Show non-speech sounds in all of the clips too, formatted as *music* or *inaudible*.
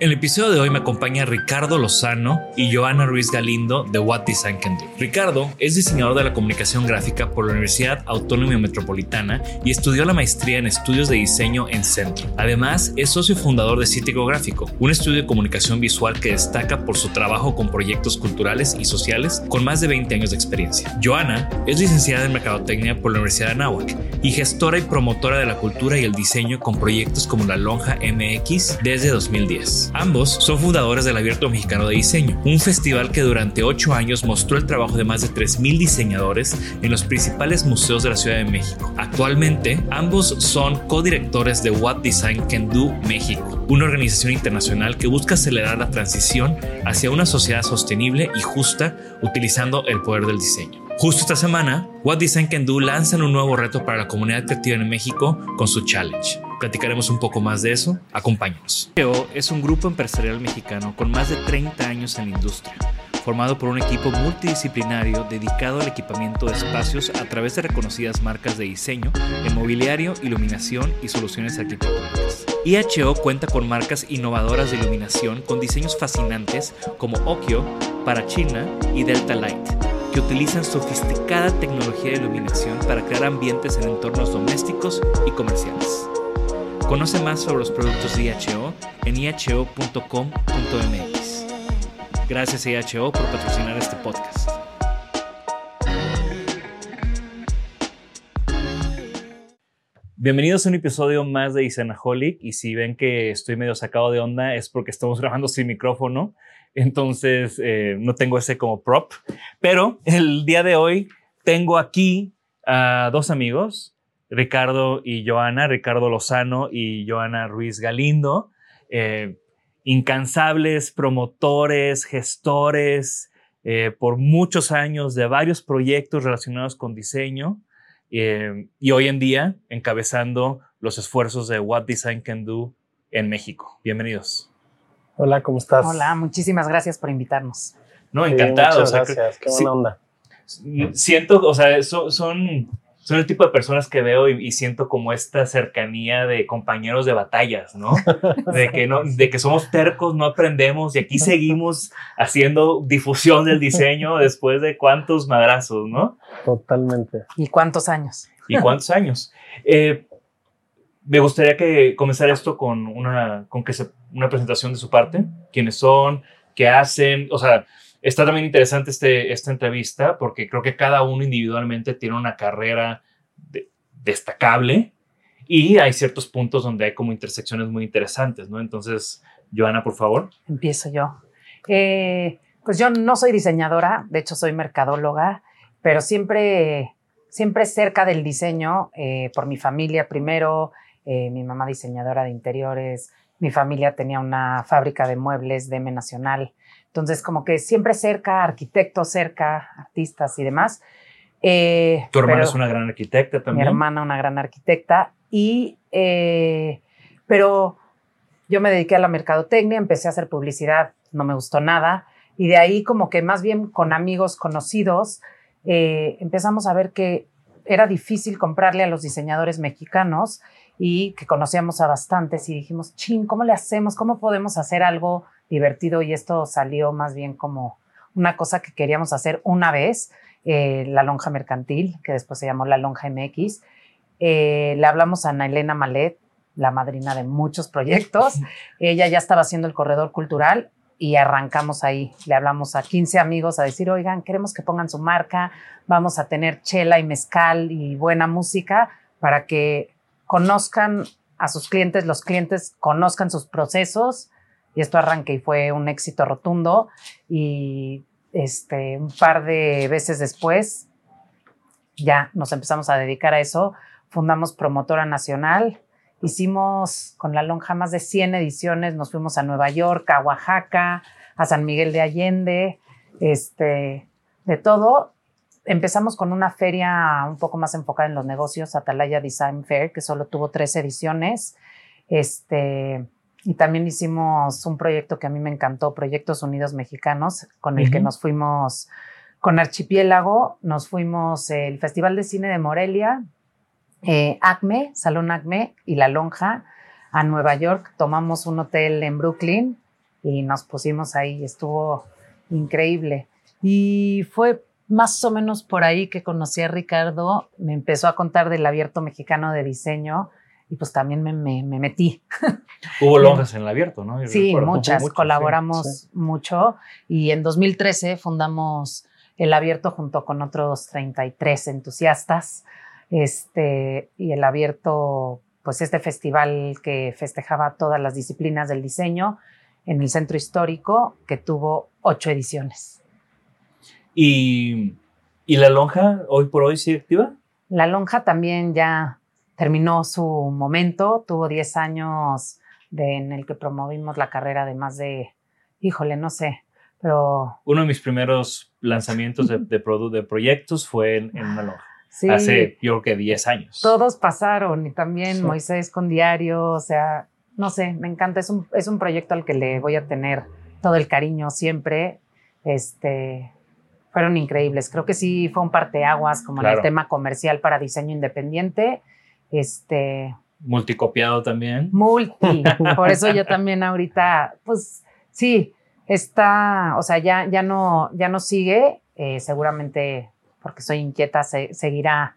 En el episodio de hoy me acompaña Ricardo Lozano y Joana Ruiz Galindo de What Design Can Do. Ricardo es diseñador de la comunicación gráfica por la Universidad Autónoma Metropolitana y estudió la maestría en estudios de diseño en Centro. Además, es socio fundador de Cítico Gráfico, un estudio de comunicación visual que destaca por su trabajo con proyectos culturales y sociales con más de 20 años de experiencia. Joana es licenciada en Mercadotecnia por la Universidad de Anáhuac y gestora y promotora de la cultura y el diseño con proyectos como la Lonja MX desde 2010. Ambos son fundadores del Abierto Mexicano de Diseño, un festival que durante ocho años mostró el trabajo de más de 3.000 diseñadores en los principales museos de la Ciudad de México. Actualmente, ambos son codirectores de What Design Can Do México, una organización internacional que busca acelerar la transición hacia una sociedad sostenible y justa utilizando el poder del diseño. Justo esta semana, What Design Can Do lanzan un nuevo reto para la comunidad creativa en México con su challenge. Platicaremos un poco más de eso. Acompáñanos. Es un grupo empresarial mexicano con más de 30 años en la industria, formado por un equipo multidisciplinario dedicado al equipamiento de espacios a través de reconocidas marcas de diseño, en mobiliario, iluminación y soluciones arquitectónicas. IHO cuenta con marcas innovadoras de iluminación con diseños fascinantes como Okio, Parachina y Delta Light que utilizan sofisticada tecnología de iluminación para crear ambientes en entornos domésticos y comerciales. Conoce más sobre los productos de IHO en iho.com.mx. Gracias IHO por patrocinar este podcast. Bienvenidos a un episodio más de Isanaholic y si ven que estoy medio sacado de onda es porque estamos grabando sin micrófono, entonces eh, no tengo ese como prop, pero el día de hoy tengo aquí a dos amigos, Ricardo y Joana, Ricardo Lozano y Joana Ruiz Galindo, eh, incansables promotores, gestores eh, por muchos años de varios proyectos relacionados con diseño y hoy en día encabezando los esfuerzos de What Design Can Do en México. Bienvenidos. Hola, ¿cómo estás? Hola, muchísimas gracias por invitarnos. No, encantado. Muchas gracias, qué buena onda. Siento, o sea, son, son son el tipo de personas que veo y, y, siento como esta cercanía de compañeros de batallas, ¿no? *laughs* De que, no, de que somos tercos, no aprendemos y aquí seguimos haciendo difusión del diseño *laughs* después de cuántos madrazos, ¿no? Totalmente. ¿Y cuántos años? ¿Y cuántos años? Eh, me gustaría que comenzar esto con una, con que se, una presentación de su parte, quiénes son, qué hacen, o sea, Está también interesante este, esta entrevista porque creo que cada uno individualmente tiene una carrera de, destacable y hay ciertos puntos donde hay como intersecciones muy interesantes, ¿no? Entonces, Joana, por favor. Empiezo yo. Eh, pues yo no soy diseñadora, de hecho soy mercadóloga, pero siempre, siempre cerca del diseño, eh, por mi familia primero, eh, mi mamá diseñadora de interiores, mi familia tenía una fábrica de muebles de M Nacional, entonces como que siempre cerca, arquitectos cerca, artistas y demás. Eh, Tu hermana es una gran arquitecta mi también. hermana, una gran arquitecta, y, eh, pero yo me dediqué a la mercadotecnia, empecé a hacer publicidad, no me gustó nada, y de ahí como que más bien con amigos conocidos eh, empezamos a ver que era difícil comprarle a los diseñadores mexicanos y que conocíamos a bastantes y dijimos, chin, ¿cómo le hacemos? ¿Cómo podemos hacer algo divertido? Y esto salió más bien como una cosa que queríamos hacer una vez, eh, la lonja mercantil, que después se llamó la lonja MX. Eh, le hablamos a Ana Elena Malet, la madrina de muchos proyectos. *laughs* Ella ya estaba haciendo el corredor cultural y arrancamos ahí. Le hablamos a 15 amigos a decir, oigan, queremos que pongan su marca, vamos a tener chela y mezcal y buena música para que conozcan a sus clientes, los clientes conozcan sus procesos. Y esto arranque y fue un éxito rotundo. Y este, un par de veces después, ya nos empezamos a dedicar a eso. Fundamos Promotora Nacional. Hicimos con la lonja más de 100 ediciones. Nos fuimos a Nueva York, a Oaxaca, a San Miguel de Allende, este, de todo. Empezamos con una feria un poco más enfocada en los negocios, Atalaya Design Fair, que solo tuvo tres ediciones. Este, y también hicimos un proyecto que a mí me encantó, Proyectos Unidos Mexicanos, con el que nos fuimos con Archipiélago, nos fuimos el Festival de Cine de Morelia, eh, ACME, Salón ACME y La Lonja a Nueva York. Tomamos un hotel en Brooklyn y nos pusimos ahí. Estuvo increíble. Y fue más o menos por ahí que conocí a Ricardo. Me empezó a contar del abierto mexicano de diseño y pues también me, me- me metí. *laughs* Hubo lonjas en el abierto, ¿no? Yo Sí, muchas, Muchas, colaboramos sí. mucho y en 2013 fundamos el abierto junto con otros 33 entusiastas. Este, y el abierto, pues este festival que festejaba todas las disciplinas del diseño en el centro histórico, que tuvo ocho ediciones. Y, y la lonja hoy por hoy sigue activa. La lonja también ya terminó su momento, tuvo 10 años de, en el que promovimos la carrera de más de, híjole, no sé, pero Uno de mis primeros lanzamientos de, de, de proyectos fue en, en una lonja. sí, Hace, yo creo que 10 años. todos pasaron y también Sí. Moisés con diario, o sea, no sé, me encanta, es un, es un proyecto al que le voy a tener todo el cariño siempre. Este, fueron increíbles, creo que sí fue un parteaguas como en el tema comercial para diseño independiente. Este, Multicopiado también. multi. *laughs* Por eso yo también ahorita, pues sí, está, o sea, ya, ya no, ya no sigue, eh, seguramente porque soy inquieta, se- seguirá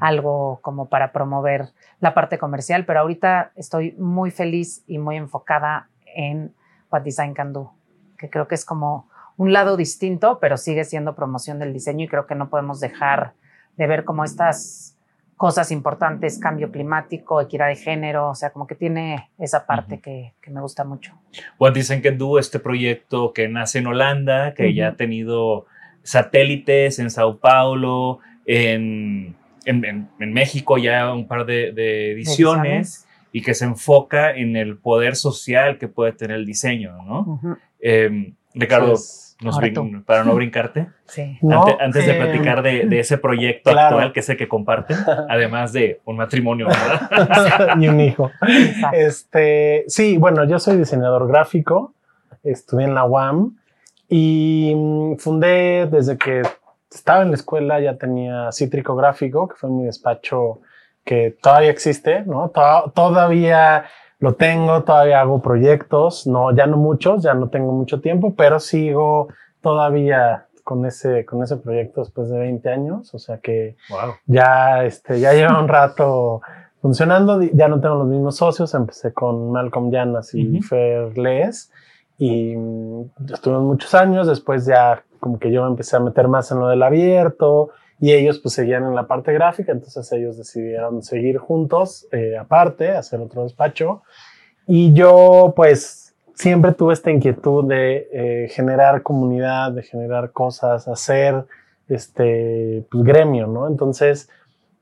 algo como para promover la parte comercial, pero ahorita estoy muy feliz y muy enfocada en What Design Can Do, que creo que es como un lado distinto, pero sigue siendo promoción del diseño y creo que no podemos dejar de ver como estas cosas importantes, cambio climático, equidad de género, o sea, como que tiene esa parte Ujú. que, que me gusta mucho. What Dicen Can Do, este proyecto que nace en Holanda, que ya ha tenido satélites en Sao Paulo, en, en, en- en México ya un par de, de ediciones y que se enfoca en el poder social que puede tener el diseño, ¿no? Ujú. Eh, Ricardo, Pues, nos brin- para no brincarte, *laughs* Sí. no, ante- antes de platicar de, de ese proyecto claro. actual que sé que comparten, *laughs* además de un matrimonio, ¿verdad? *laughs* y un hijo. Exacto. Este, sí, bueno, yo soy diseñador gráfico, estudié en la UAM y mm, fundé desde que estaba en la escuela, ya tenía Cítrico Gráfico, que fue mi despacho que todavía existe, ¿no? To- todavía lo tengo, todavía hago proyectos, no, ya no muchos, ya no tengo mucho tiempo, pero sigo todavía con ese, con ese proyecto después de 20 años, o sea que wow. ya, este, ya lleva un rato funcionando. Ya no tengo los mismos socios. Empecé con Malcolm Llanas y Ujú. Fer Les y mm, estuvimos muchos años. Después ya como que yo empecé a meter más en lo del abierto y ellos pues seguían en la parte gráfica. Entonces ellos decidieron seguir juntos, eh, aparte, hacer otro despacho. Y yo pues siempre tuve esta inquietud de eh, generar comunidad, de generar cosas, hacer este pues, gremio, ¿no? Entonces,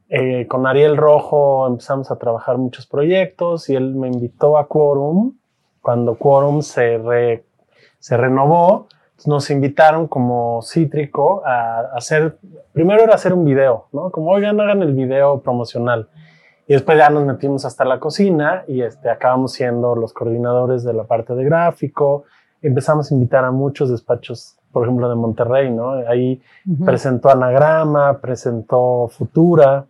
eh, con Ariel Rojo empezamos a trabajar muchos proyectos y él me invitó a Quorum. Cuando Quorum se, re- se renovó, nos invitaron como Cítrico a hacer, primero era hacer un video, ¿no? Como, oigan, hagan el video promocional. Y después ya nos metimos hasta la cocina y este, acabamos siendo los coordinadores de la parte de gráfico. Empezamos a invitar a muchos despachos, por ejemplo, de Monterrey, ¿no? Ahí presentó Anagrama, presentó Futura,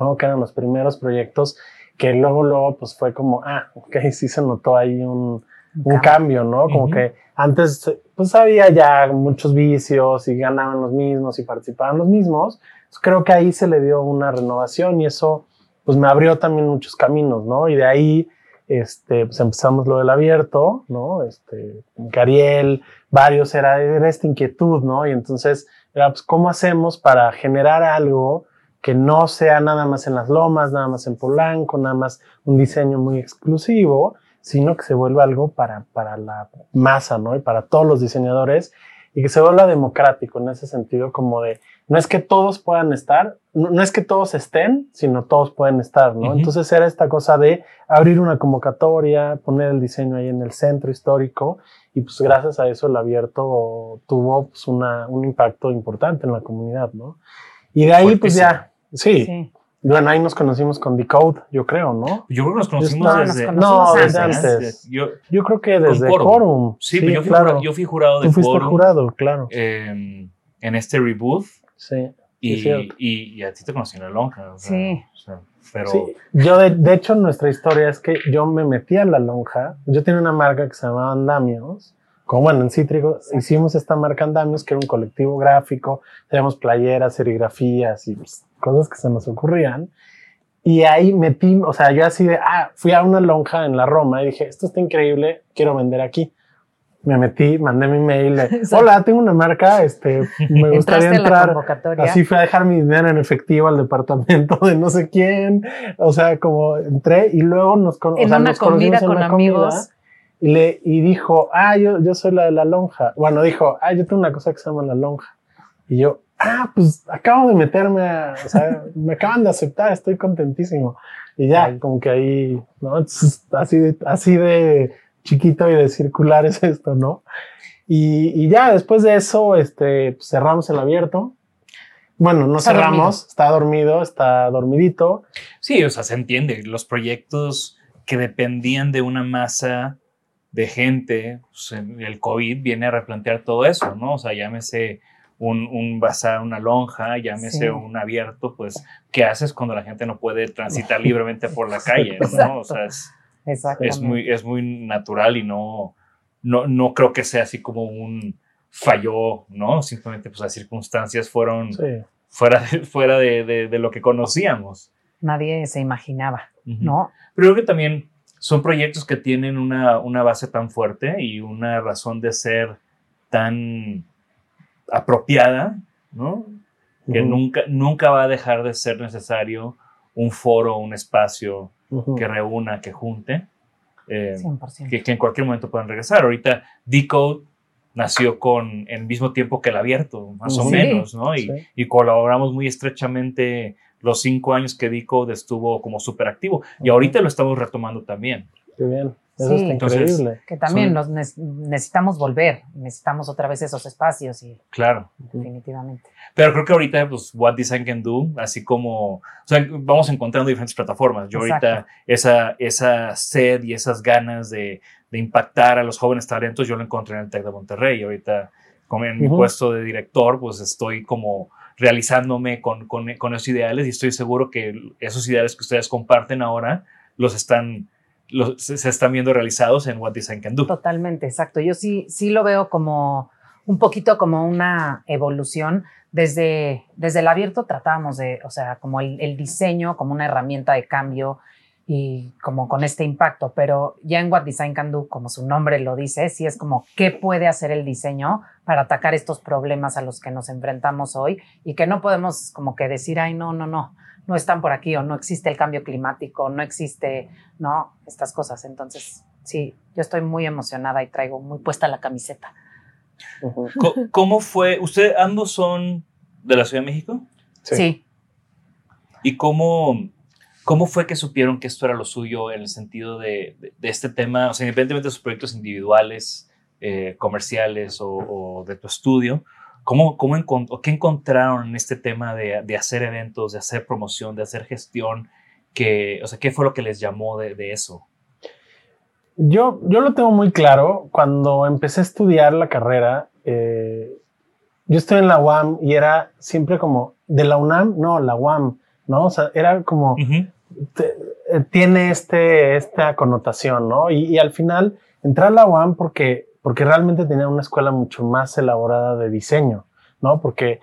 ¿no? que eran los primeros proyectos que luego, luego, pues fue como, ah, ok, sí se notó ahí un, un cambio, ¿no? Como que antes, pues había ya muchos vicios y ganaban los mismos y participaban los mismos. Entonces, creo que ahí se le dio una renovación y eso, pues me abrió también muchos caminos, ¿no? Y de ahí, este, pues empezamos lo del abierto, ¿no? Este, Cariel, varios, era, era esta inquietud, ¿no? Y entonces, era, pues, ¿cómo hacemos para generar algo que no sea nada más en las lomas, nada más en Polanco, nada más un diseño muy exclusivo, sino que se vuelva algo para, para la masa, ¿no? Y para todos los diseñadores y que se vuelva democrático en ese sentido, como de, no es que todos puedan estar, no, no es que todos estén, sino todos pueden estar, ¿no? Entonces era esta cosa de abrir una convocatoria, poner el diseño ahí en el centro histórico y pues gracias a eso el abierto tuvo pues, una, un impacto importante en la comunidad, ¿no? Y de ahí pues ya, sí, Sí. Bueno, ahí nos conocimos con Decode, yo creo, ¿no? Yo creo que nos conocimos nos desde... conocimos No, desde antes. antes. Yo, Yo creo que desde Quorum. Quorum. sí, pero yo fui, claro. jurado, yo fui jurado de Tú fuiste Quorum, jurado, claro. eh, en este reboot sí. y, y, y a ti te conocí en la lonja. o sea, Sí. o sea, pero Sí, yo de, de hecho nuestra historia es que yo me metí a la lonja, yo tenía una marca que se llamaba Andamios, como bueno, en Cítrico hicimos esta marca Andamios, que era un colectivo gráfico, teníamos playeras, serigrafías y pues, cosas que se nos ocurrían. Y ahí metí, o sea, yo así de, ah, fui a una lonja en la Roma y dije, esto está increíble, quiero vender aquí. Me metí, mandé mi mail, de, *laughs* hola, tengo una marca, este, me gustaría entrar. convocatoria. Así fui a dejar mi dinero en efectivo al departamento de no sé quién. O sea, como entré y luego nos, con, En o sea, una nos conocimos comida en con una amigos. comida Y, le, y dijo, ah, yo, yo soy la de la lonja. Bueno, dijo, ah, yo tengo una cosa que se llama la lonja. Y yo, ah, pues acabo de meterme a, o sea, *laughs* me acaban de aceptar, estoy contentísimo. Y ya, como que ahí, ¿no? Así de, así de chiquito y de circular es esto, ¿no? Y, y ya después de eso, este, pues, cerramos el abierto. Bueno, no Está cerramos, dormido. está dormido, está dormidito. sí, o sea, se entiende. Los proyectos que dependían de una masa de gente, pues, el COVID viene a replantear todo eso, ¿no? O sea, llámese un, un bazar, una lonja, llámese Sí. un abierto, pues, ¿qué haces cuando la gente no puede transitar *laughs* libremente por la calle. ¿no? O sea, es, es muy, es muy natural y no, no, no creo que sea así como un falló, ¿no? Simplemente pues las circunstancias fueron Sí. fuera, de, fuera de, de- de lo que conocíamos. Nadie se imaginaba. ¿no? Pero creo que también son proyectos que tienen una, una base tan fuerte y una razón de ser tan apropiada, ¿no? Que nunca, nunca va a dejar de ser necesario un foro, un espacio que reúna, que junte. eh, 100%. que, que en cualquier momento puedan regresar. Ahorita Decode nació con el mismo tiempo que el abierto, más o menos, ¿no? Y, Sí. y colaboramos muy estrechamente los cinco años que Decode estuvo como súper activo. Y ahorita lo estamos retomando también. Qué bien. Eso Sí. está Entonces, increíble. Que también Son- nos ne- necesitamos volver, necesitamos otra vez esos espacios y Claro. definitivamente. Pero creo que ahorita, pues, What Design Can Do, así como, o sea, vamos encontrando diferentes plataformas. Yo ahorita, Exacto. esa, esa sed y esas ganas de, de impactar a los jóvenes talentos, yo lo encontré en el TEC de Monterrey. Ahorita, como en mi Ujú. puesto de director, pues estoy como realizándome con, con, con esos ideales y estoy seguro que esos ideales que ustedes comparten ahora los están, los, se, están viendo realizados en What Design Can Do. Totalmente, exacto. Yo sí, sí lo veo como un poquito como una evolución. Desde, desde el abierto tratábamos de, o sea, como el, el diseño, como una herramienta de cambio y como con este impacto, pero ya en What Design Can Do, como su nombre lo dice, sí es como qué puede hacer el diseño para atacar estos problemas a los que nos enfrentamos hoy y que no podemos como que decir, ay, no, no, no, no están por aquí o no existe el cambio climático, no existe, no, estas cosas. Entonces, sí, yo estoy muy emocionada y traigo muy puesta la camiseta. ¿Cómo fue? ¿Ustedes ambos son de la Ciudad de México? Sí. Sí. ¿Y cómo, cómo fue que supieron que esto era lo suyo en el sentido de, de- de este tema? O sea, independientemente de sus proyectos individuales, eh, comerciales o, o de tu estudio, ¿cómo, cómo encon- o ¿qué encontraron en este tema de, de hacer eventos, de hacer promoción, de hacer gestión? Que, o sea, ¿qué fue lo que les llamó de, eso? Yo, yo lo tengo muy claro. Cuando empecé a estudiar la carrera, eh, yo estoy en la UAM y era siempre como, ¿de la UNAM? No, la UAM, ¿no? O sea, era como. Te- eh, tiene este, esta connotación, ¿no? Y, y al final entré a la UAM porque, porque realmente tenía una escuela mucho más elaborada de diseño, ¿no? Porque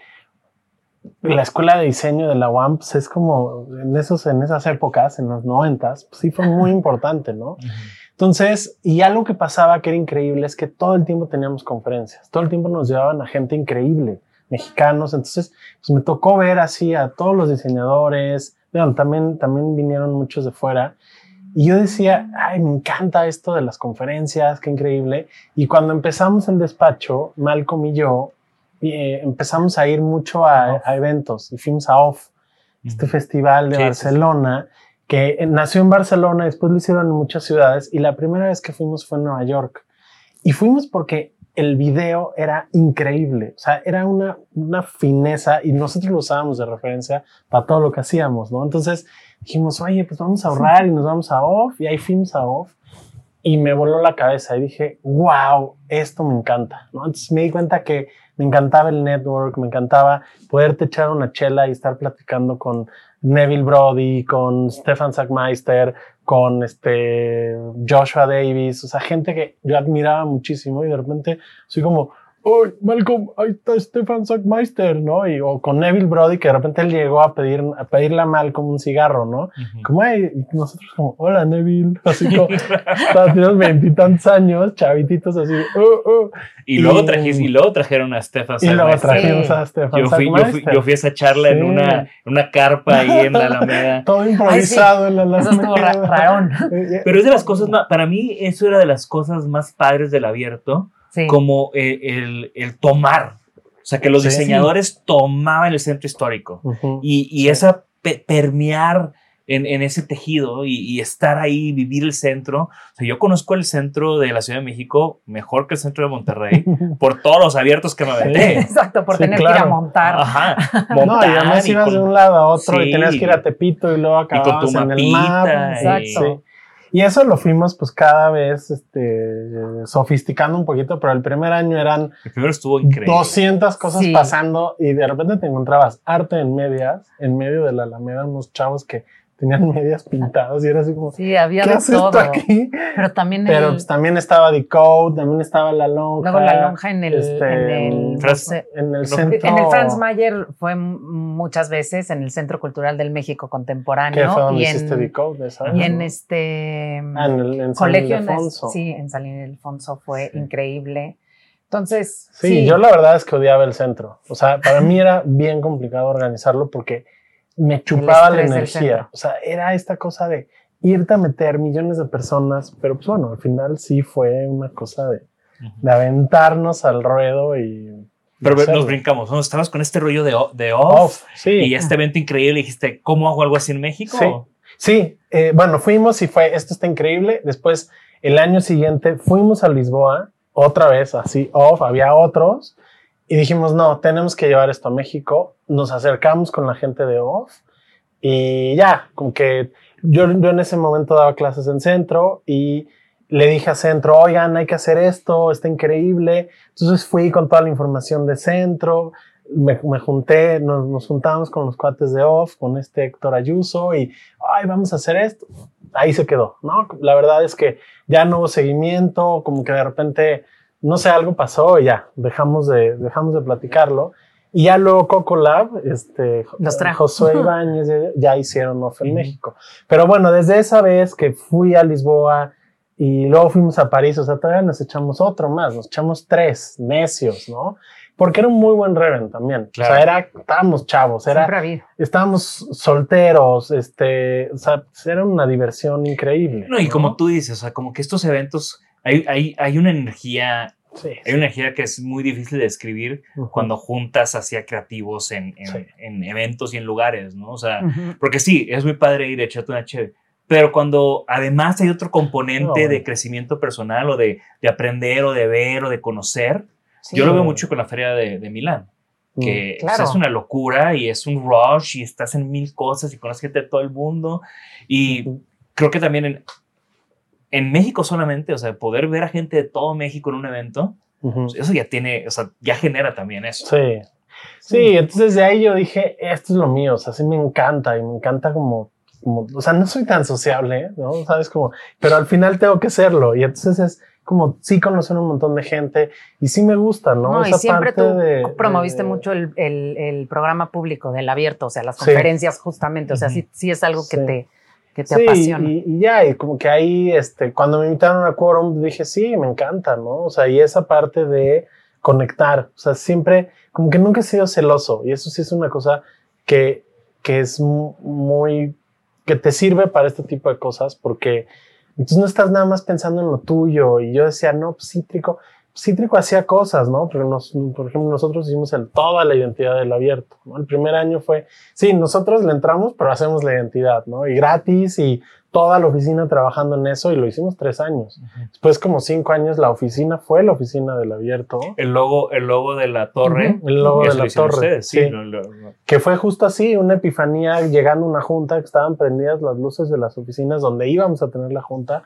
la escuela de diseño de la UAM pues, es como en, esos, en esas épocas, en los noventas, pues sí fue muy *laughs* importante, ¿no? Entonces, y algo que pasaba que era increíble es que todo el tiempo teníamos conferencias, todo el tiempo nos llevaban a gente increíble, mexicanos, entonces pues me tocó ver así a todos los diseñadores, bueno, también, también vinieron muchos de fuera, y yo decía, ay, me encanta esto de las conferencias, qué increíble, y cuando empezamos el despacho, Malcolm y yo, eh, empezamos a ir mucho a, a eventos, y fuimos a OFF, este festival de. Barcelona, que eh, nació en Barcelona, después lo hicieron en muchas ciudades y la primera vez que fuimos fue en Nueva York. Y fuimos porque el video era increíble, o sea, era una, una fineza y nosotros lo usábamos de referencia para todo lo que hacíamos, ¿no? Entonces dijimos, oye, pues vamos a ahorrar y nos vamos a Off y ahí fuimos a Off y me voló la cabeza y dije, wow, esto me encanta, ¿no? Entonces me di cuenta que me encantaba el network, me encantaba poderte echar una chela y estar platicando con Neville Brody, con Stefan Sackmeister, con este Joshua Davis, o sea, gente que yo admiraba muchísimo y de repente soy como, ¡Uy, Malcolm! Ahí está Stefan Sackmeister, ¿no? Y, o con Neville Brody, que de repente él llegó a, pedir, a pedirle a Malcolm un cigarro, ¿no? Ujú. Como, "Ay", y nosotros como, hola Neville, así como, teníamos veintitantos años, chavititos así, "Uh, uh". Y luego, Y- trajis- y luego trajeron a Stefan y luego Sackmeister. trajimos Sí. a Stefan Yo fui, yo, fui, Sackmeister. yo fui a esa charla en, Sí. una, en una carpa ahí en la Alameda. *laughs* Todo improvisado en la Eso estuvo ra- Alameda. rarón. *laughs* Eh, Pero es de las cosas más, para mí eso era de las cosas más padres del abierto, Sí. como eh, el, el tomar. O sea, que los Sí. diseñadores tomaban el centro histórico ujú. y, y esa pe- permear en, en ese tejido y, y estar ahí, vivir el centro. O sea, yo conozco el centro de la Ciudad de México mejor que el centro de Monterrey *laughs* por todos los abiertos que me aventé. *laughs* Exacto, por Sí, tener que ir a claro. montar. Ajá. *laughs* No, y montar además y ibas con- de un lado a otro Sí. y tenías que ir a Tepito y luego y con acababas tu en el mar. mapita. Exacto. Y eso lo fuimos pues cada vez este, sofisticando un poquito, pero el primer año eran El primero estuvo increíble. 200 cosas Sí. pasando y de repente te encontrabas arte en medias, en medio de la alameda, unos chavos que tenían *laughs* medias pintadas y era así como, Sí, había ¿qué de hace todo. esto aquí? Pero también Pero el- pues, también estaba Decode, también estaba la lonja. luego la lonja en el, este, en el en el centro. En el Franz Mayer fue muchas veces en el Centro Cultural del México que Contemporáneo fue donde y, hiciste en, Decode, ¿sabes? y en este Ah, en el en San colegio en- sí, en San Ildefonso fue Sí. increíble. Entonces, Sí, yo la verdad es que odiaba el centro. O sea, para mí era bien complicado organizarlo porque me chupaba la energía. O sea, era esta cosa de irte a meter millones de personas, pero pues bueno, al final sí fue una cosa de, de aventarnos al ruedo y... Pero hacerlo. nos brincamos, ¿no? Estabas con este rollo de, de off, Off, sí. y este evento increíble. Dijiste, ¿cómo hago algo así en México? Sí. Sí, eh, bueno, fuimos y fue, esto está increíble. Después, el año siguiente, fuimos a Lisboa, otra vez así, off, había otros, y dijimos, no, tenemos que llevar esto a México. Nos acercamos con la gente de off, y ya, como que yo, yo en ese momento daba clases en centro, y le dije a centro, oigan, hay que hacer esto, está increíble. Entonces fui con toda la información de centro, me, me junté, nos, nos juntamos con los cuates de off, con este Héctor Ayuso y, ay, vamos a hacer esto. Ahí se quedó, ¿no? La verdad es que ya no hubo seguimiento, como que de repente, no sé, algo pasó y ya, dejamos de, dejamos de platicarlo. Y ya luego Coco Lab, este, Los trajo. Josué *laughs* Ibáñez, ya hicieron off en Ujú. México. Pero bueno, desde esa vez que fui a Lisboa y luego fuimos a París, o sea, todavía nos echamos otro más, nos echamos tres necios, ¿no? porque era un muy buen Reven también. Claro. O sea, era, estábamos chavos, era, estábamos solteros, este, o sea, era una diversión increíble. No, y como tú dices, o sea, como que estos eventos, hay, hay, hay una energía, Sí. hay una energía que es muy difícil de describir Ujú. cuando juntas hacia creativos en, en, Sí. en eventos y en lugares, ¿no? O sea, Ujú. porque sí, es muy padre ir a echarte una chévere, pero cuando además hay otro componente de bueno. crecimiento personal o de, de aprender o de ver o de conocer, Sí. yo lo veo mucho con la feria de, de Milán. que Mm, claro. o sea, es una locura y es un rush y estás en mil cosas y conoces gente de todo el mundo. Y Ujú. creo que también en, en México solamente, o sea, poder ver a gente de todo México en un evento, Ujú. eso ya tiene, o sea, ya genera también eso. Sí. Sí, entonces de ahí yo dije, esto es lo mío, o sea, sí me encanta y me encanta como, como o sea, no soy tan sociable, ¿no? Sabes como, pero al final tengo que serlo y entonces es como, sí conocer un montón de gente y sí me gusta, ¿no? No, y Esa siempre parte tú de- promoviste de- mucho el, el- el programa público del abierto, o sea, las Sí. conferencias justamente, o sea, sí, sí es algo que Sí. te, que te Sí, apasiona. y, y ya, y como que ahí, este, cuando me invitaron a Quorum, dije, sí, me encanta, ¿no? O sea, y esa parte de conectar, o sea, siempre, como que nunca he sido celoso, y eso sí es una cosa que, que es mu- muy, que te sirve para este tipo de cosas, porque entonces no estás nada más pensando en lo tuyo, y yo decía, no, pues Cítrico, Cítrico hacía cosas, ¿no? Nos, por ejemplo, nosotros hicimos el, toda la identidad del abierto, ¿no? El primer año fue, sí, nosotros le entramos, pero hacemos la identidad, ¿no? Y gratis y toda la oficina trabajando en eso y lo hicimos tres años. Después, como cinco años, la oficina fue la oficina del abierto, El logo, el logo de la torre. El logo de la torre, ustedes, sí, sí. lo- lo- lo- que fue justo así, una epifanía llegando a una junta que estaban prendidas las luces de las oficinas donde íbamos a tener la junta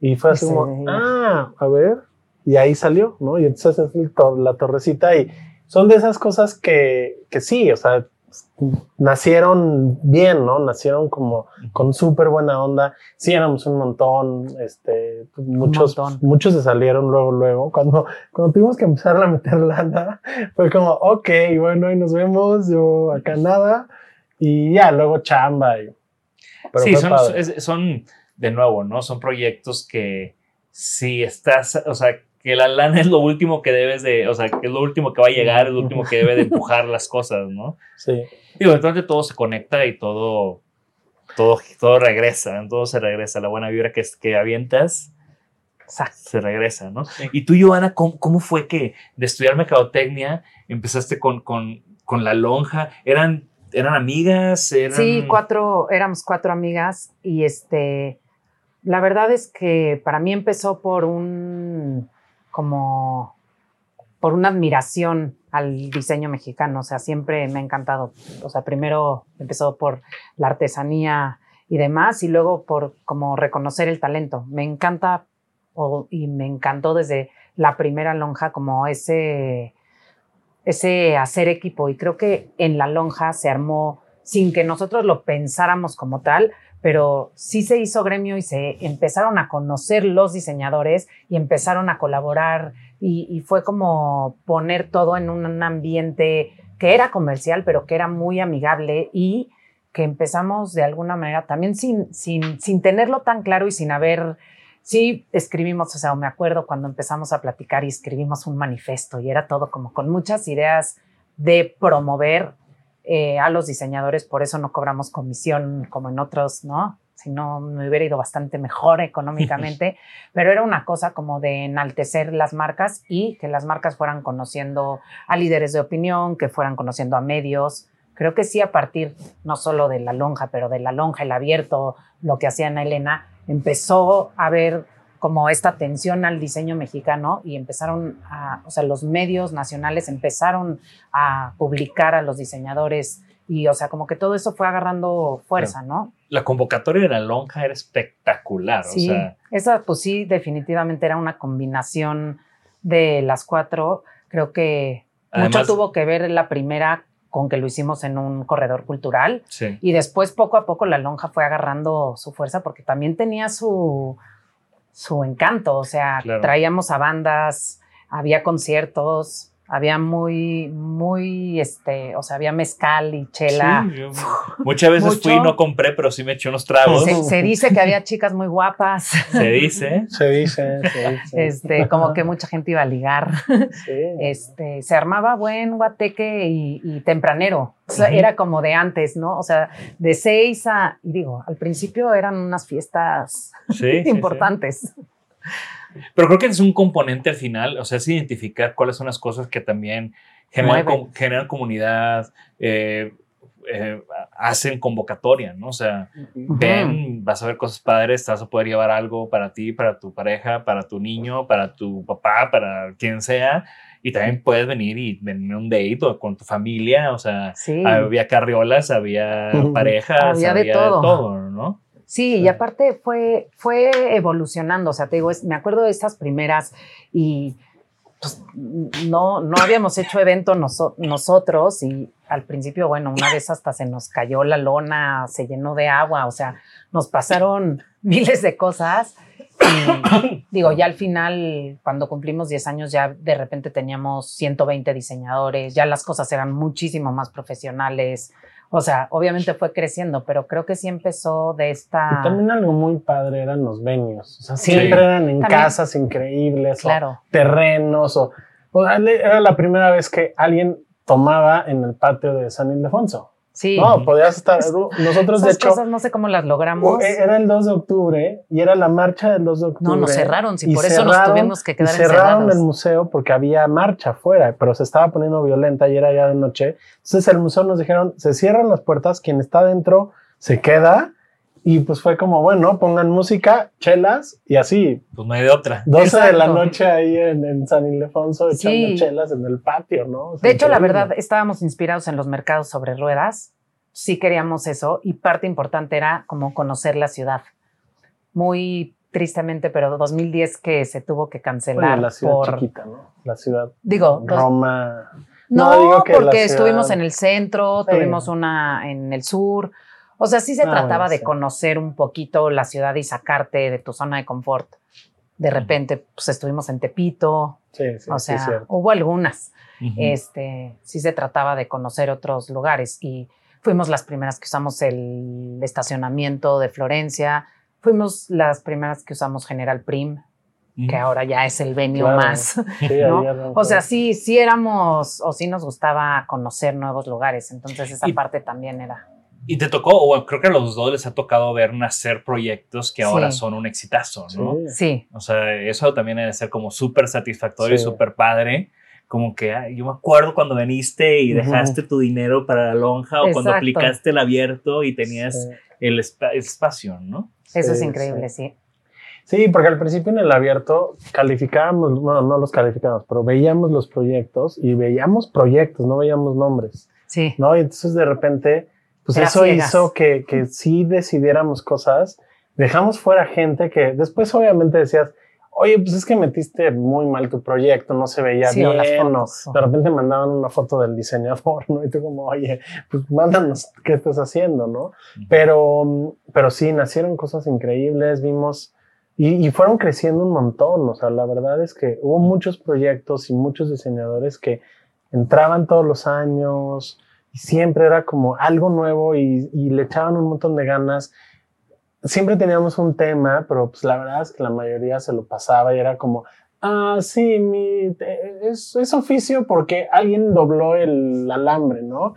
y fue así como, ah, a ver, y ahí salió, ¿no? Y entonces es el tor- la torrecita y son de esas cosas que, que sí, o sea, nacieron bien, ¿no? Nacieron como con súper buena onda. Sí, éramos un montón, este, muchos, montón. muchos se salieron luego, luego. Cuando, cuando tuvimos que empezar a meter lana, fue como, ok, bueno, y nos vemos, yo acá nada, y ya, luego chamba. Y, pero sí, son, es- son, de nuevo, ¿no? Son proyectos que si estás, o sea, que la lana es lo último que debes de, o sea, que es lo último que va a llegar, es lo último que debe de empujar las cosas, ¿no? Sí. Digo, entonces todo se conecta y todo, todo, todo regresa, todo se regresa. La buena vibra que, que avientas Exacto. se regresa, ¿no? Y tú, Joana, ¿cómo, cómo fue que de estudiar mercadotecnia empezaste con, con, con la lonja? ¿Eran, eran amigas? ¿Eran... Sí, cuatro, éramos cuatro amigas y este, la verdad es que para mí empezó por un, como, por una admiración al diseño mexicano, o sea, siempre me ha encantado, o sea, primero empezó por la artesanía y demás y luego por como reconocer el talento. Me encanta y me encantó desde la primera lonja como ese, ese hacer equipo. Y creo que en la lonja se armó sin que nosotros lo pensáramos como tal, pero sí se hizo gremio y se empezaron a conocer los diseñadores y empezaron a colaborar y, fue como poner todo en un ambiente que era comercial, pero que era muy amigable y que empezamos de alguna manera también sin, sin, sin tenerlo tan claro y sin haber, sí escribimos, o sea, me acuerdo cuando empezamos a platicar y escribimos un manifiesto y era todo como con muchas ideas de promover eh, a los diseñadores, por eso no cobramos comisión como en otros, ¿no? Si no, me hubiera ido bastante mejor económicamente, *laughs* pero era una cosa como de enaltecer las marcas y que las marcas fueran conociendo a líderes de opinión, que fueran conociendo a medios. Creo que sí, a partir no solo de la lonja, pero de la lonja, el abierto, lo que hacía Ana Elena, empezó a ver como esta atención al diseño mexicano y empezaron a, o sea, los medios nacionales empezaron a publicar a los diseñadores y, o sea, como que todo eso fue agarrando fuerza, ¿no? La convocatoria de la lonja era espectacular, Sí, o sea, esa pues sí, definitivamente era una combinación de las cuatro. Creo que Además- mucho tuvo que ver la primera con que lo hicimos en un corredor cultural sí. y después poco a poco la lonja fue agarrando su fuerza porque también tenía su, su encanto, o sea, Claro. traíamos a bandas, había conciertos, Había muy, muy, este, o sea, había mezcal y chela. Sí, yo- muchas veces Mucho. fui y no compré, pero sí me eché unos tragos. Se, se dice que había chicas muy guapas. Se dice. Se dice, se dice. Este, como que mucha gente iba a ligar. Sí. Este, se armaba buen guateque y, y tempranero. O sea, Ujú. Era como de antes, ¿no? O sea, de seis a, y digo, al principio eran unas fiestas Sí, sí, sí. importantes. Pero creo que es un componente al final, o sea, es identificar cuáles son las cosas que también generan, com- generan comunidad, eh, eh, hacen convocatoria, ¿no? O sea, ven, vas a ver cosas padres, te vas a poder llevar algo para ti, para tu pareja, para tu niño, para tu papá, para quien sea. Y también puedes venir y venir a un date o con tu familia, o sea, Sí. había carriolas, había parejas, Había había, de de todo. todo, ¿no? Sí, y aparte fue, fue evolucionando, o sea, te digo, es- me acuerdo de esas primeras y pues, no, no habíamos hecho evento noso- nosotros y al principio, bueno, una vez hasta se nos cayó la lona, se llenó de agua, o sea, nos pasaron *laughs* miles de cosas. Y digo, ya al final, cuando cumplimos 10 años, ya de repente teníamos 120 diseñadores, ya las cosas eran muchísimo más profesionales. O sea, obviamente fue creciendo, pero creo que sí empezó de esta. Y también algo muy padre eran los venues. O sea, Sí. siempre eran en También. casas increíbles Claro. o terrenos. O, o era la primera vez que alguien tomaba en el patio de San Ildefonso. Sí. No, podías estar. Nosotros, de Esas hecho, cosas no sé cómo las logramos. e- era el 2 de octubre y era la marcha del 2 de octubre. No, nos cerraron, sí, y por eso nos tuvimos que quedar y cerraron encerrados. el museo porque había marcha afuera, pero se estaba poniendo violenta y era ya de noche. Entonces el museo nos dijeron, se cierran las puertas, quien está dentro se queda. Y pues fue como, bueno, pongan música, chelas y así. Pues no hay de otra. 12 de la Exacto. noche ahí en, en San Ildefonso echando Sí. chelas en el patio, ¿no? O sea, De hecho, la verdad, estábamos inspirados en los mercados sobre ruedas. Sí queríamos eso y parte importante era como conocer la ciudad. Muy tristemente, pero 2010 que se tuvo que cancelar Bueno, la ciudad por... chiquita, ¿no? La ciudad Digo, Roma. No, digo que porque ciudad- estuvimos en el centro, Sí. tuvimos una en el sur. O sea, sí se Ah, trataba bueno, de sí. conocer un poquito la ciudad y sacarte de tu zona de confort. De repente, pues estuvimos en Tepito, Sí, sí, o sí, sea, cierto. hubo algunas. Ujú. Este, sí se trataba de conocer otros lugares y fuimos las primeras que usamos el estacionamiento de Florencia, fuimos las primeras que usamos General Prim, que ahora ya es el venue Claro. más. Sí, *laughs* ¿no? O sea, sí, sí éramos, o sí nos gustaba conocer nuevos lugares, entonces esa Y- parte también era. Y te tocó, o creo que a los dos les ha tocado ver nacer proyectos que ahora Sí. son un exitazo, ¿no? Sí. Sí, O sea, eso también debe ser como súper satisfactorio y Sí. súper padre. Como que ay, yo me acuerdo cuando viniste y Ujú. dejaste tu dinero para la lonja o cuando Exacto. aplicaste el abierto y tenías Sí. el, el espacio, ¿no? eso es increíble, sí. sí. Sí, porque al principio en el abierto calificábamos, bueno, no los calificábamos, pero veíamos los proyectos y veíamos proyectos, no veíamos nombres, Sí, ¿no? Y entonces de repente, pues Era eso ciegas. hizo que, que sí decidiéramos cosas, dejamos fuera gente que después obviamente decías, oye, pues es que metiste muy mal tu proyecto, no se veía Sí, bien, o fotos, o- de repente mandaban una foto del diseñador, ¿no? Y tú como, oye, pues mándanos qué estás haciendo, ¿no? Pero, pero sí, nacieron cosas increíbles, vimos y, y fueron creciendo un montón. O sea, la verdad es que hubo muchos proyectos y muchos diseñadores que entraban todos los años y siempre era como algo nuevo y, y le echaban un montón de ganas. Siempre teníamos un tema, pero pues la verdad es que la mayoría se lo pasaba y era como, ah, sí, mi, es, es oficio porque alguien dobló el alambre, ¿no?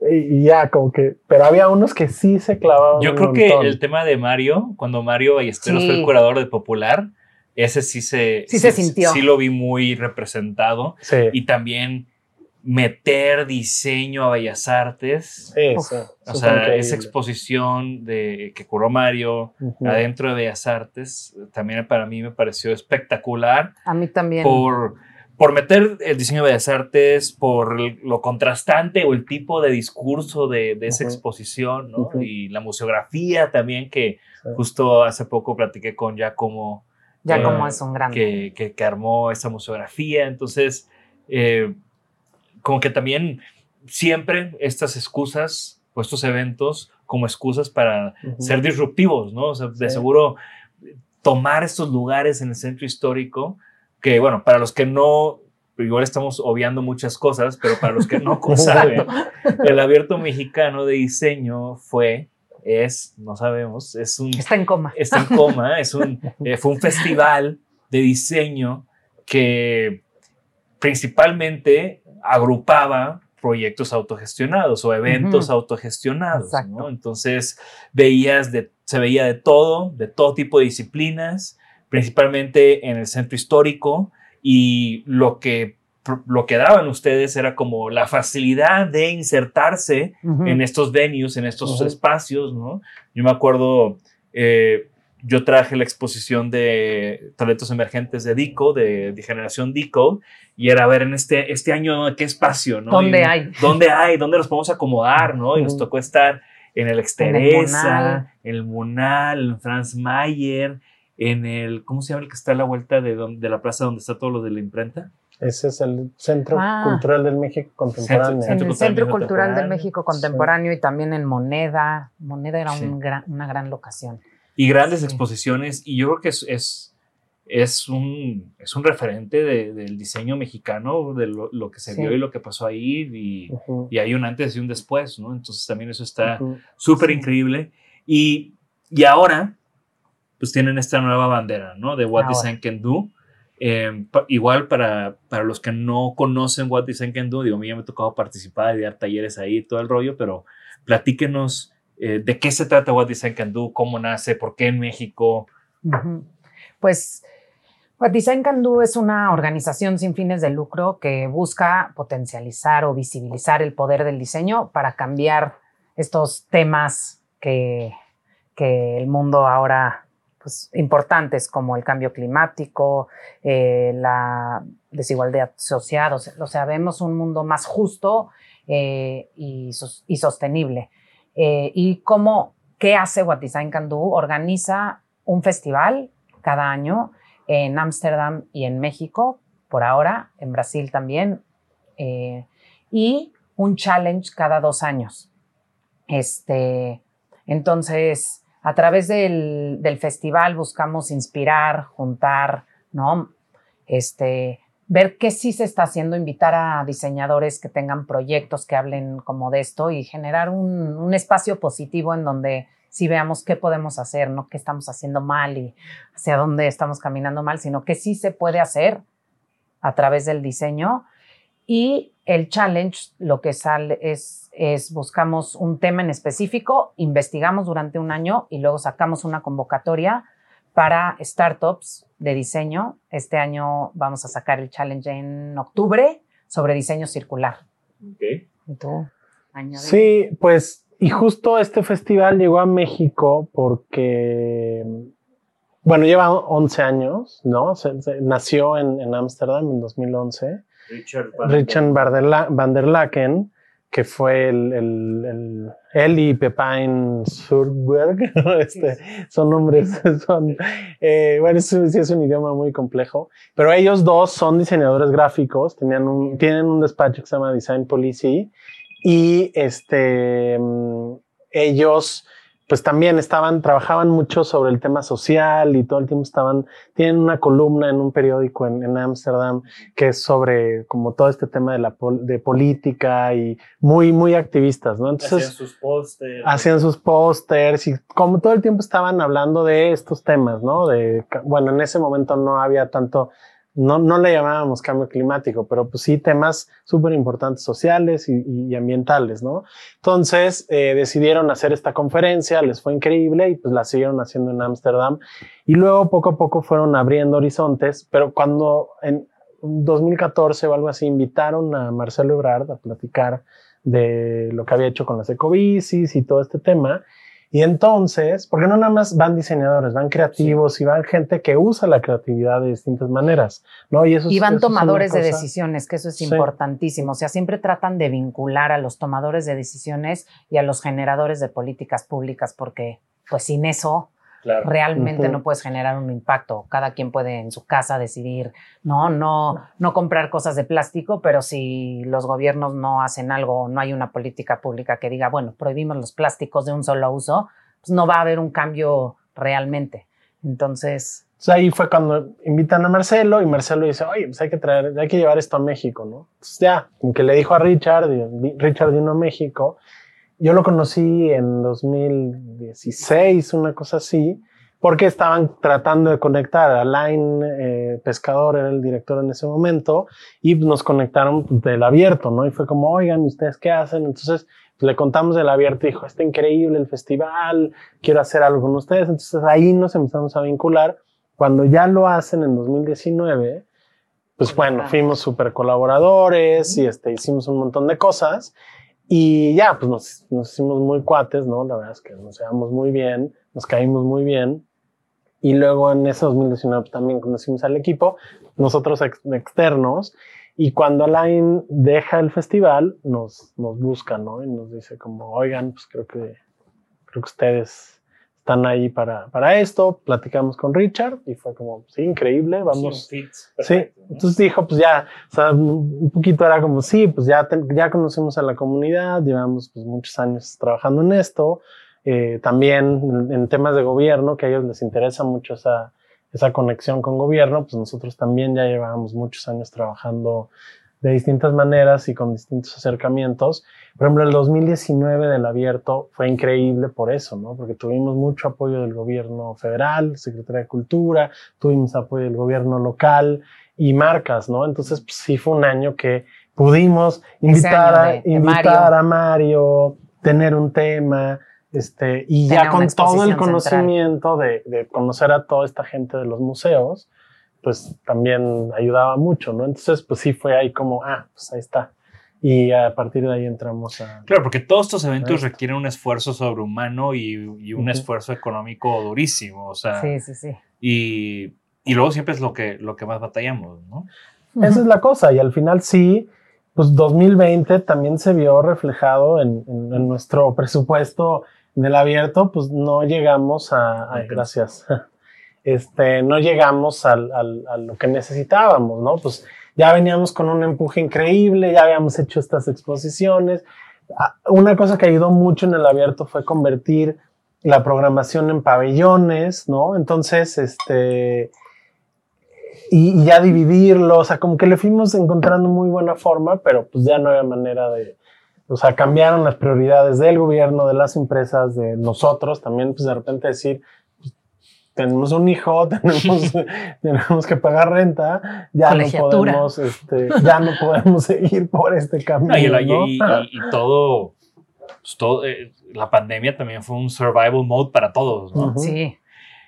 Y, y ya, como que, pero había unos que sí se clavaban. Yo un creo que montón. el tema de Mario, cuando Mario Ballesteros fue Sí. el curador de Popular, ese sí se, Sí se sintió. Sí lo vi muy representado. Sí, Y también meter diseño a Bellas Artes. Uf. O Eso fue sea, increíble. esa exposición de que curó Mario Ujú. adentro de Bellas Artes también para mí me pareció espectacular a mí también. por, por meter el diseño de Bellas Artes, por lo contrastante o el tipo de discurso de, de esa Ujú. exposición, ¿no? Ujú. Y la museografía también, que Sí. justo hace poco platiqué con Giacomo ya eh, como es un grande. que, que, que armó esa museografía. Entonces, eh, como que también siempre estas excusas o estos eventos como excusas para ser disruptivos, ¿no? O sea, de Sí. seguro tomar estos lugares en el centro histórico, que bueno, para los que no igual estamos obviando muchas cosas, pero para los que no *laughs* saben, el abierto mexicano de diseño fue, es, no sabemos, es un... Está en coma. Está en coma, *laughs* es un, eh, fue un festival de diseño que principalmente agrupaba proyectos autogestionados o eventos autogestionados. ¿no? Entonces veías de, se veía de todo, de todo tipo de disciplinas, principalmente en el centro histórico y lo que lo que daban ustedes era como la facilidad de insertarse en estos venues, en estos espacios, ¿no? Yo me acuerdo, eh, yo traje la exposición de talentos emergentes de DICO, de, generación DICO, y era ver en este, este año qué espacio, ¿no? ¿Dónde hay? ¿Dónde hay? ¿Dónde los podemos acomodar, ¿no? Y nos tocó estar en el Exteresa, en el Munal, en Franz Mayer, en el, ¿cómo se llama el que está a la vuelta de, de la plaza donde está todo lo de la imprenta? Ese es el Centro ah. Cultural del México Contemporáneo. en el Centro Cultural del México Contemporáneo y también en Moneda. Moneda era un gran, una gran locación. Y grandes exposiciones. Y yo creo que es, es, es, un, es un referente del diseño mexicano, de lo, que se vio y lo que pasó ahí. Y, y, hay un antes y un después, ¿no? Entonces también eso está súper increíble. Y, y ahora, pues tienen esta nueva bandera, ¿no? De What Design Can Do Em, igual para, para los que no conocen What Design Can Do, digo, a mí ya me ha tocado participar y dar talleres ahí, todo el rollo, pero platíquenos eh, de qué se trata What Design Can Do, cómo nace, por qué en México. Pues What Design Can Do es una organización sin fines de lucro que busca potencializar o visibilizar el poder del diseño para cambiar estos temas que, que el mundo ahora pues, importantes como el cambio climático, eh, la desigualdad social, o sea, vemos un mundo más justo eh, y, sostenible. Eh, y cómo, ¿qué hace What Design Can Do? Organiza un festival cada año en Ámsterdam y en México, por ahora, en Brasil también, y un challenge cada dos años. Este, entonces, a través del, festival buscamos inspirar, juntar, ¿no? Este, ver qué sí se está haciendo, invitar a diseñadores que tengan proyectos que hablen como de esto y generar un, espacio positivo en donde sí veamos qué podemos hacer, no qué estamos haciendo mal y hacia dónde estamos caminando mal, sino que sí se puede hacer a través del diseño. Y el challenge lo que sale es es buscamos un tema en específico, investigamos durante un año y luego sacamos una convocatoria para startups de diseño. Este año vamos a sacar el challenge en octubre sobre diseño circular. ¿Y tú? Sí, pues, y justo este festival llegó a México porque, bueno, lleva 11 años, ¿no? nació en Ámsterdam en, 2011. Richard Van der Laken que fue el, el, él y Pepin Surberg, *laughs* este, son nombres, *laughs* son, eh, bueno, sí es un idioma muy complejo, pero ellos dos son diseñadores gráficos, tenían un, tienen un despacho que se llama Design Policy y este, mm, ellos pues también estaban, trabajaban mucho sobre el tema social y todo el tiempo estaban, tienen una columna en un periódico en Ámsterdam que es sobre como todo este tema de la de política y muy, muy activistas, ¿no? Entonces, hacían sus pósters. Hacían sus pósters y como todo el tiempo estaban hablando de estos temas, ¿no? De, bueno, en ese momento no había tanto no, no le llamábamos cambio climático, pero pues sí temas súper importantes sociales y, ambientales, ¿no? Entonces eh, decidieron hacer esta conferencia, les fue increíble y pues la siguieron haciendo en Ámsterdam y luego poco a poco fueron abriendo horizontes, pero cuando en 2014 o algo así invitaron a Marcelo Ebrard a platicar de lo que había hecho con las ecobicis y todo este tema, y entonces, porque no nada más van diseñadores, van creativos y van gente que usa la creatividad de distintas maneras, ¿no? Y, eso, y van tomadores de decisiones, que eso es importantísimo. O sea, siempre tratan de vincular a los tomadores de decisiones y a los generadores de políticas públicas, porque pues sin eso Realmente no puedes generar un impacto. Cada quien puede en su casa decidir, no, no, no comprar cosas de plástico, pero si los gobiernos no hacen algo, no hay una política pública que diga, bueno, prohibimos los plásticos de un solo uso, pues no va a haber un cambio realmente. Entonces, Entonces ahí fue cuando invitan a Marcelo y Marcelo dice, oye, pues hay que traer, hay que llevar esto a México, ¿no? Entonces ya, como que le dijo a Richard, y Richard vino a México. Yo lo conocí en 2016, una cosa así, porque estaban tratando de conectar. Alain eh, Pescador era el director en ese momento y nos conectaron del abierto, ¿no? Y fue como, oigan, ¿ustedes qué hacen? Entonces le contamos del abierto y dijo, está increíble el festival, quiero hacer algo con ustedes. Entonces ahí nos empezamos a vincular. Cuando ya lo hacen en 2019, pues bueno, fuimos súper colaboradores y este, hicimos un montón de cosas. Y ya, pues nos, nos hicimos muy cuates, ¿no? La verdad es que nos llevamos muy bien, nos caímos muy bien. Y luego en ese 2019 pues, también conocimos al equipo, nosotros externos. Y cuando Alain deja el festival, nos, nos busca, ¿no? Y nos dice como, oigan, pues creo que, creo que ustedes están ahí para, para esto. Platicamos con Richard y fue como, sí, increíble, vamos. Sí, sí. entonces dijo, pues ya, o sea, un poquito era como, sí, pues ya, ya conocemos a la comunidad, llevamos pues muchos años trabajando en esto. Eh, también en, temas de gobierno, que a ellos les interesa mucho esa, esa conexión con gobierno, pues nosotros también ya llevábamos muchos años trabajando de distintas maneras y con distintos acercamientos. Por ejemplo, el 2019 del abierto fue increíble por eso, ¿no? Porque tuvimos mucho apoyo del gobierno federal, Secretaría de Cultura, tuvimos apoyo del gobierno local y marcas, ¿no? Entonces, pues, sí fue un año que pudimos invitar, a, invitar a Mario, tener un tema, este, y ya con todo el conocimiento de, de, conocer a toda esta gente de los museos, pues también ayudaba mucho, ¿no? Entonces, pues sí fue ahí como, ah, pues ahí está. Y a partir de ahí entramos a... Claro, porque todos estos eventos requieren un esfuerzo sobrehumano y, y un esfuerzo económico durísimo, o sea... Sí, sí, sí. Y, y luego siempre es lo que, lo que más batallamos, ¿no? Esa es la cosa, y al final sí, pues 2020 también se vio reflejado en, en, en nuestro presupuesto del abierto, pues no llegamos a, gracias, *laughs* este, no llegamos al, a lo que necesitábamos, ¿no? Pues ya veníamos con un empuje increíble, ya habíamos hecho estas exposiciones. Ah, una cosa que ayudó mucho en el abierto fue convertir la programación en pabellones, ¿no? Entonces, este, y, y, ya dividirlo, o sea, como que le fuimos encontrando muy buena forma, pero pues ya no había manera de, o sea, cambiaron las prioridades del gobierno, de las empresas, de nosotros también, pues de repente decir, tenemos un hijo, *laughs* tenemos, *laughs* tenemos que pagar renta, ya no podemos, este, ya no podemos *laughs* seguir por este camino. y, todo, pues, todo eh, la pandemia también fue un survival mode para todos, ¿no? Sí.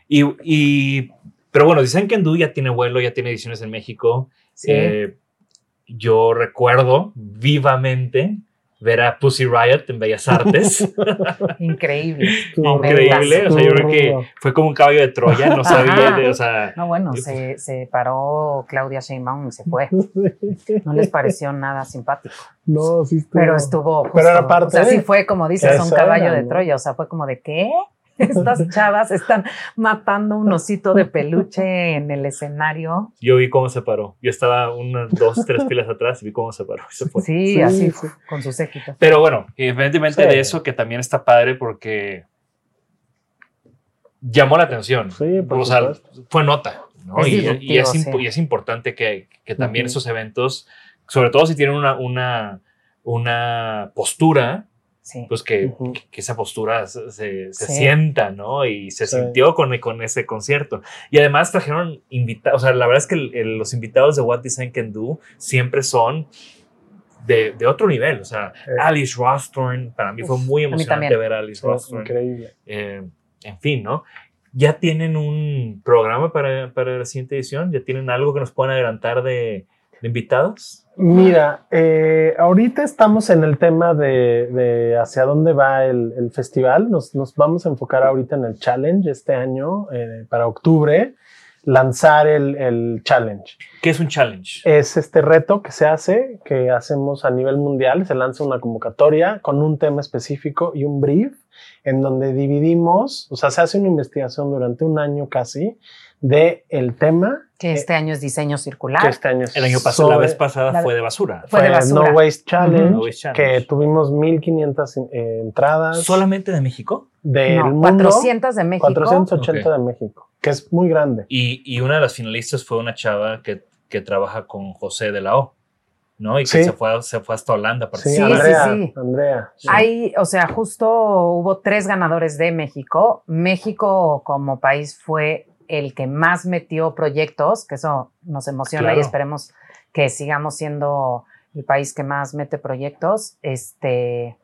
Y, pero bueno, dicen que Endu ya tiene vuelo, ya tiene ediciones en México. Sí. Eh, yo recuerdo vivamente ver a Pussy Riot en Bellas Artes. *laughs* Increíble. Increíble. O sea, yo creo que fue como un caballo de Troya, no sabía, de, o sea... No, bueno, se, se, paró Claudia Sheinbaum y se fue. *laughs* No les pareció nada simpático. No, sí estuvo. Pero estuvo Pero era parte O sea, sí fue como dices, un caballo de Troya. O sea, fue como de, ¿qué? *laughs* Estas chavas están matando un osito de peluche en el escenario. Yo vi cómo se paró. Yo estaba unas dos, tres filas atrás y vi cómo se paró. Sí, así fue, con su séquito. Pero bueno, independientemente de eso, que también está padre porque llamó la atención. Sí, o sea, fue nota. ¿no? y, es importante que, que también esos eventos, sobre todo si tienen una, una, una postura pues que, que, esa postura se, se sienta, ¿no? Y se sintió con, con ese concierto. Y además trajeron invitados, o sea, la verdad es que los invitados de What Design Can Do siempre son de, de otro nivel. O sea, Alice Rostorn, para mí fue muy emocionante ver a Alice Rostorn. Increíble. Eh, en fin, ¿no? ¿Ya tienen un programa para, para la siguiente edición? ¿Ya tienen algo que nos puedan adelantar de, de invitados? Mira, eh, ahorita estamos en el tema de, hacia dónde va el, festival. Nos, vamos a enfocar ahorita en el challenge este año, eh, para octubre, lanzar el, challenge. ¿Qué es un challenge? Es este reto que se hace, que hacemos a nivel mundial. Se lanza una convocatoria con un tema específico y un brief en donde dividimos, o sea, se hace una investigación durante un año casi de el tema. Que este año es diseño circular. este año el año pasado, la vez pasada fue de basura. Fue, de basura. No Waste Challenge, que tuvimos 1500 eh, entradas. ¿Solamente de México? del No, mundo. 400 de México. 480 Ok. de México, que es muy grande. Y, y una de las finalistas fue una chava que, que trabaja con José de la O, ¿no? Y que Sí. se, fue, se fue hasta Holanda. para Sí, Sí, Andrea. sí, sí. Andrea. sí. Hay, o sea, justo hubo tres ganadores de México. México como país fue el que más metió proyectos, que eso nos emociona Claro. y esperemos que sigamos siendo el país que más mete proyectos. Este,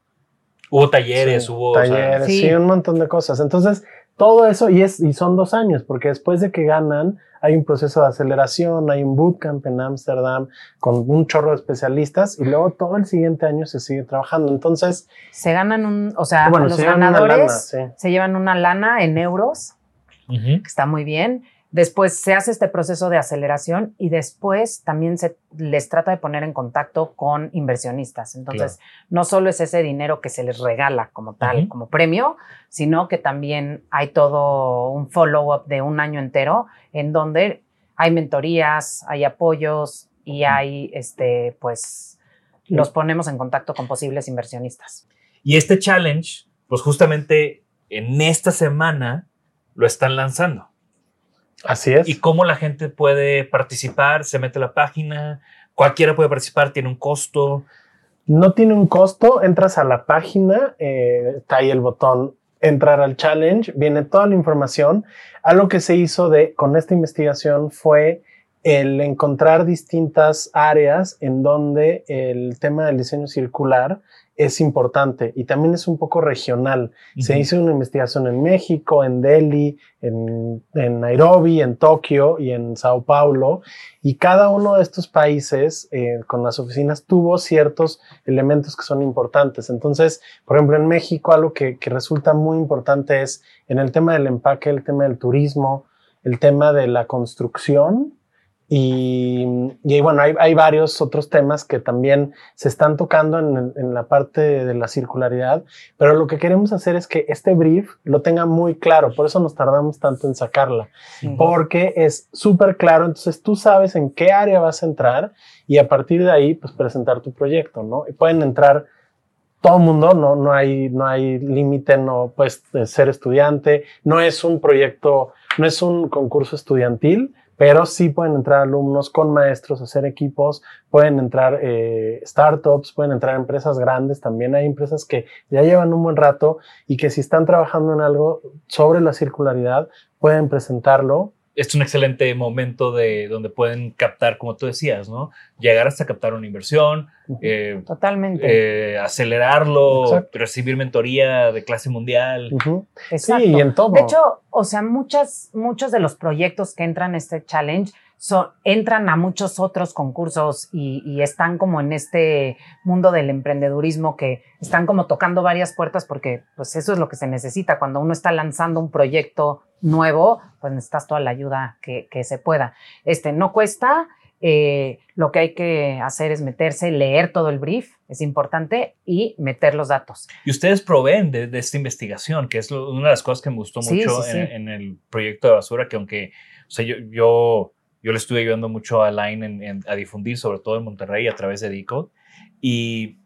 Hubo talleres, Sí, hubo... o sea, talleres, Sí. sí. un montón de cosas. Entonces, todo eso, y, es, y son dos años, porque después de que ganan, hay un proceso de aceleración, hay un bootcamp en Ámsterdam con un chorro de especialistas, y luego todo el siguiente año se sigue trabajando. Entonces, se ganan un, o sea, bueno, los se llevan una ganadores lana, sí. se llevan una lana en euros, que está muy bien. Después se hace este proceso de aceleración y después también se les trata de poner en contacto con inversionistas. Entonces, no solo es ese dinero que se les regala como tal, como premio, sino que también hay todo un follow-up de un año entero en donde hay mentorías, hay apoyos y hay, este, pues, los ponemos en contacto con posibles inversionistas. Y este challenge, pues justamente en esta semana lo están lanzando. Así es. ¿Y cómo la gente puede participar? Se mete a la página, cualquiera puede participar, tiene un costo. No tiene un costo, entras a la página, eh, está ahí el botón entrar al challenge, viene toda la información. Algo que se hizo de, con esta investigación fue el encontrar distintas áreas en donde el tema del diseño circular es importante y también es un poco regional. Se hizo una investigación en México, en Delhi, en, en Nairobi, en Tokio y en Sao Paulo. Y cada uno de estos países eh, con las oficinas tuvo ciertos elementos que son importantes. Entonces, por ejemplo, en México algo que, que resulta muy importante es en el tema del empaque, el tema del turismo, el tema de la construcción. Y, y bueno, hay, hay varios otros temas que también se están tocando en, en la parte de la circularidad, pero lo que queremos hacer es que este brief lo tenga muy claro, por eso nos tardamos tanto en sacarla, porque es súper claro, entonces tú sabes en qué área vas a entrar y a partir de ahí, pues presentar tu proyecto, ¿no? Y pueden entrar todo el mundo, no, no hay, no hay límite, no puedes eh, ser estudiante, no es un proyecto, no es un concurso estudiantil, pero sí pueden entrar alumnos con maestros, hacer equipos, pueden entrar eh, startups, pueden entrar empresas grandes, también hay empresas que ya llevan un buen rato y que si están trabajando en algo sobre la circularidad, pueden presentarlo. Es un excelente momento de donde pueden captar, como tú decías, ¿no? Llegar hasta captar una inversión, eh, Totalmente. eh, acelerarlo, Exacto. recibir mentoría de clase mundial. Exacto. Sí, y en todo. De hecho, o sea, muchas, muchos de los proyectos que entran a este challenge entran a muchos otros concursos y, y están como en este mundo del emprendedurismo que están como tocando varias puertas porque pues eso es lo que se necesita. Cuando uno está lanzando un proyecto nuevo, pues necesitas toda la ayuda que, que se pueda. Este no cuesta. eh, lo que hay que hacer es meterse, leer todo el brief, es importante, y meter los datos. Y ustedes proveen de, de esta investigación, que es lo- una de las cosas que me gustó Sí, mucho sí, sí. En, en el proyecto de basura, que aunque, o sea, yo, yo, yo le estuve ayudando mucho a Line en- en- a difundir, sobre todo en Monterrey, a través de Decode. Y,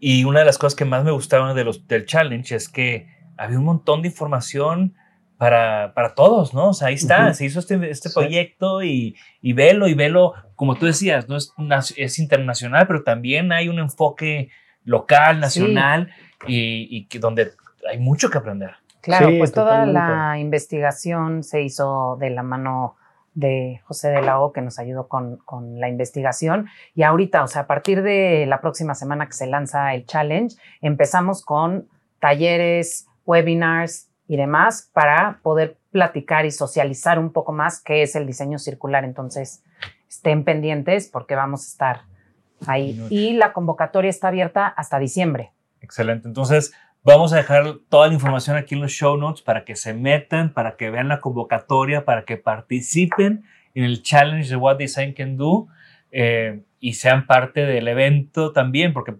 y una de las cosas que más me gustaban de los, del challenge es que había un montón de información para, para todos, ¿no? O sea, ahí está, Ujú. se hizo este, este Sí. proyecto y, y velo y velo, como tú decías, no es, es internacional, pero también hay un enfoque local, nacional y, y que donde hay mucho que aprender. Claro, Sí, pues toda totalmente. la investigación se hizo de la mano de José de la O, que nos ayudó con, con la investigación. Y ahorita, o sea, a partir de la próxima semana que se lanza el challenge, empezamos con talleres, webinars y demás para poder platicar y socializar un poco más qué es el diseño circular. Entonces, estén pendientes porque vamos a estar ahí. Y la convocatoria está abierta hasta diciembre. Excelente. Entonces, vamos a dejar toda la información aquí en los show notes para que se metan, para que vean la convocatoria, para que participen en el challenge de What Design Can Do eh, y sean parte del evento también, porque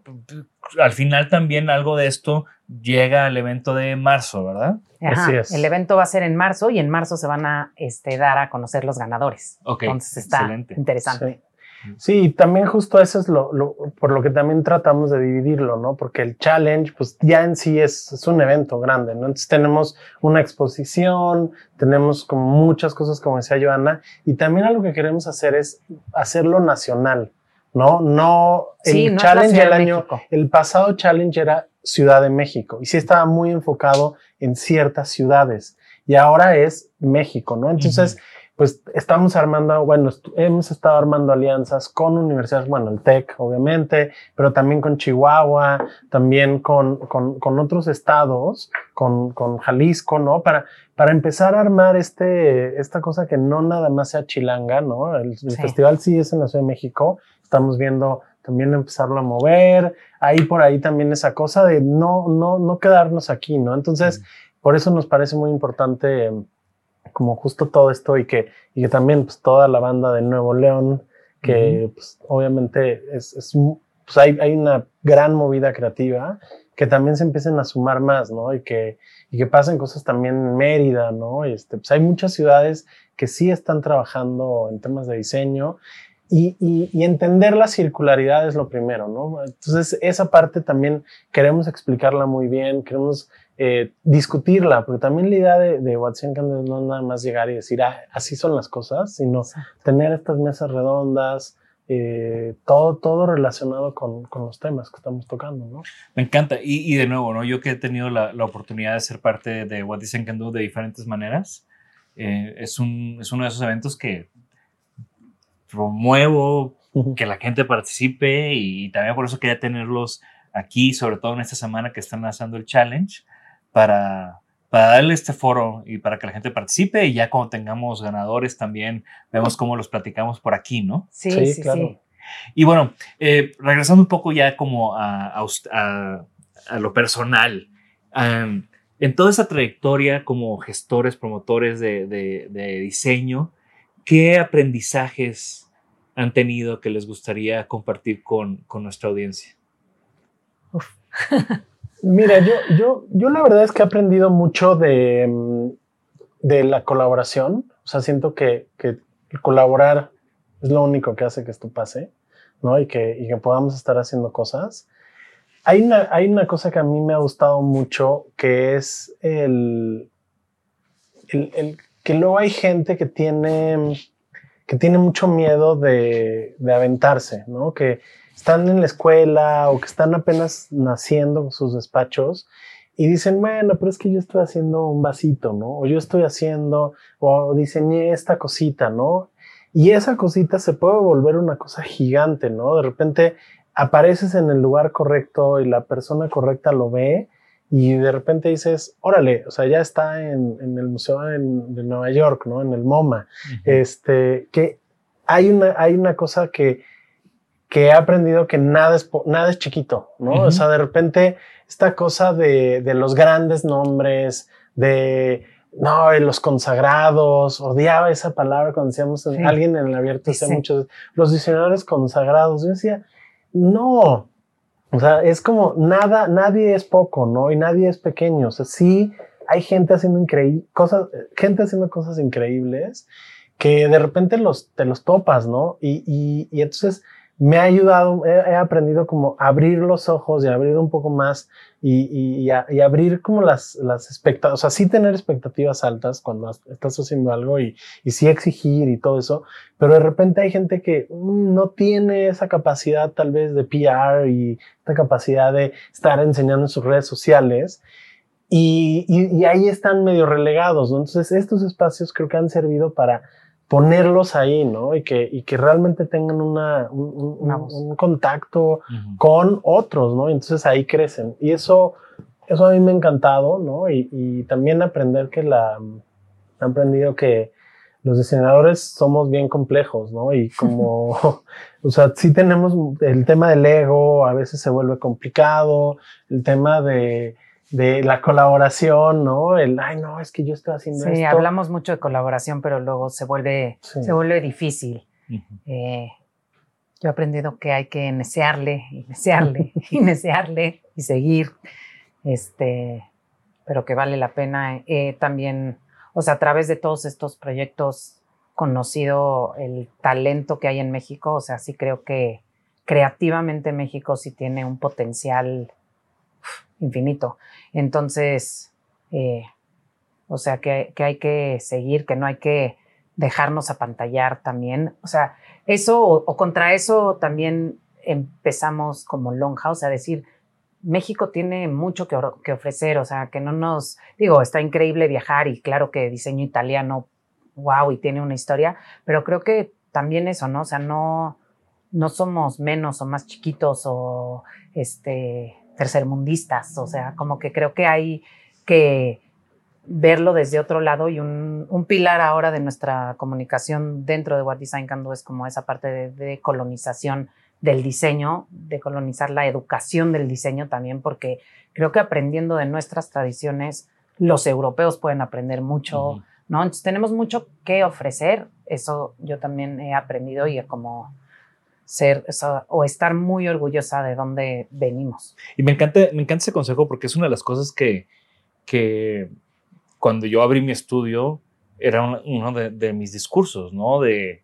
al final también algo de esto llega al evento de marzo, ¿verdad? Ajá, Así es. El evento va a ser en marzo y en marzo se van a este, dar a conocer los ganadores. Ok, Entonces está excelente. interesante. Sí. Sí, y también justo eso es lo, lo- por lo que también tratamos de dividirlo, ¿no? Porque el challenge, pues ya en sí es, es un evento grande, ¿no? Entonces tenemos una exposición, tenemos como muchas cosas, como decía Joana, y también algo que queremos hacer es hacerlo nacional, ¿no? No, el Sí, no challenge el año, México. el pasado challenge era Ciudad de México, y sí estaba muy enfocado en ciertas ciudades, y ahora es México, ¿no? Entonces, pues estamos armando, bueno, hemos estado armando alianzas con universidades, bueno, el TEC, obviamente, pero también con Chihuahua, también con, con, con otros estados, con, con Jalisco, ¿no? Para, para empezar a armar este, esta cosa que no nada más sea chilanga, ¿no? El, el Sí. festival sí es en la Ciudad de México, estamos viendo también empezarlo a mover, ahí por ahí también esa cosa de no, no, no quedarnos aquí, ¿no? Entonces, por eso nos parece muy importante como justo todo esto y que, y que también pues, toda la banda de Nuevo León, que pues, obviamente es, es pues, hay, hay una gran movida creativa, que también se empiecen a sumar más, ¿no? Y que, y que pasen cosas también en Mérida, ¿no? Y este, pues hay muchas ciudades que sí están trabajando en temas de diseño y, y- y entender la circularidad es lo primero, ¿no? Entonces, esa parte también queremos explicarla muy bien, queremos eh, discutirla, porque también la idea de, de Watson Candle no es nada más llegar y decir, ah, así son las cosas, sino tener estas mesas redondas, eh, todo, todo relacionado con, con los temas que estamos tocando, ¿no? Me encanta. Y, y de nuevo, ¿no? Yo que he tenido la, la oportunidad de ser parte de What Design Can Do de diferentes maneras, eh, es, un, es uno de esos eventos que promuevo que la gente participe y también por eso quería tenerlos aquí, sobre todo en esta semana que están lanzando el challenge, para, para darle este foro y para que la gente participe y ya cuando tengamos ganadores también vemos cómo los platicamos por aquí, ¿no? Sí, Sí, sí, sí. claro. Y bueno, eh, regresando un poco ya como a, a ust- a- a lo personal, en toda esa trayectoria como gestores, promotores de, de- de diseño, ¿qué aprendizajes han tenido que les gustaría compartir con, con nuestra audiencia? *laughs* Mira, yo, yo, yo la verdad es que he aprendido mucho de, mm, de la colaboración. O sea, siento que, que colaborar es lo único que hace que esto pase, ¿no? Y que, y que podamos estar haciendo cosas. Hay una, hay una cosa que a mí me ha gustado mucho, que es el, el- que luego hay gente que tiene, que tiene mucho miedo de, de aventarse, ¿no? Que, están en la escuela o que están apenas naciendo sus despachos y dicen, bueno, pero es que yo estoy haciendo un vasito, ¿no? O yo estoy haciendo, o diseñé esta cosita, ¿no? Y esa cosita se puede volver una cosa gigante, ¿no? De repente apareces en el lugar correcto y la persona correcta lo ve y de repente dices, órale, o sea, ya está en, en el Museo en- de Nueva York, ¿no? En el MoMA. Este, que hay una, hay una cosa que, que he aprendido que nada es, nada es chiquito, ¿no? O sea, de repente esta cosa de, de los grandes nombres, de, no, los consagrados, odiaba esa palabra cuando decíamos, Sí. alguien en el abierto decía Sí. muchos, los diseñadores consagrados. Yo decía, no, o sea, es como nada, nadie es poco, ¿no? Y nadie es pequeño. O sea, sí hay gente haciendo cosas, gente haciendo cosas increíbles que de repente los, te los topas, ¿no? Y, y, y entonces me ha ayudado, he, aprendido como abrir los ojos y abrir un poco más y, y, abrir como las, las expectativas, o sea, sí tener expectativas altas cuando estás haciendo algo y, sí exigir y todo eso, pero de repente hay gente que mm, no tiene esa capacidad tal vez de PR y esta capacidad de estar enseñando en sus redes sociales y ahí están medio relegados, ¿no? Entonces estos espacios creo que han servido para ponerlos ahí, ¿no? Y que, y que realmente tengan una, un, un- Una voz. un contacto con otros, ¿no? Entonces ahí crecen. Y eso, eso a mí me ha encantado, ¿no? Y, y también aprender que la, he aprendido que los diseñadores somos bien complejos, ¿no? Y como, *laughs* *laughs* o sea, sí tenemos el tema del ego, a veces se vuelve complicado, el tema de, de la colaboración, ¿no? El, ay, no, es que yo estoy haciendo Sí, esto. hablamos mucho de colaboración, pero luego se vuelve, Sí. se vuelve difícil. Eh, yo he aprendido que hay que necearle, y necearle, y *laughs* necearle, y seguir, este, pero que vale la pena eh, también, o sea, a través de todos estos proyectos conocido el talento que hay en México. O sea, sí creo que creativamente México sí tiene un potencial infinito. Entonces, eh, o sea, que, que hay que seguir, que no hay que dejarnos apantallar también. O sea, eso o, contra eso también empezamos como Longhouse a decir, México tiene mucho que, que ofrecer, o sea, que no nos, digo, está increíble viajar y claro que diseño italiano, wow, y tiene una historia, pero creo que también eso, ¿no? O sea, no, no somos menos o más chiquitos o este, tercermundistas, o sea, como que creo que hay que verlo desde otro lado y un, un pilar ahora de nuestra comunicación dentro de What Design Can Do es como esa parte de, de colonización del diseño, de colonizar la educación del diseño también, porque creo que aprendiendo de nuestras tradiciones, los europeos pueden aprender mucho. ¿no? Entonces tenemos mucho que ofrecer, eso yo también he aprendido y como ser o, sea, o estar muy orgullosa de dónde venimos. Y me encanta, me encanta ese consejo porque es una de las cosas que, que cuando yo abrí mi estudio era un- uno de, de mis discursos, ¿no? De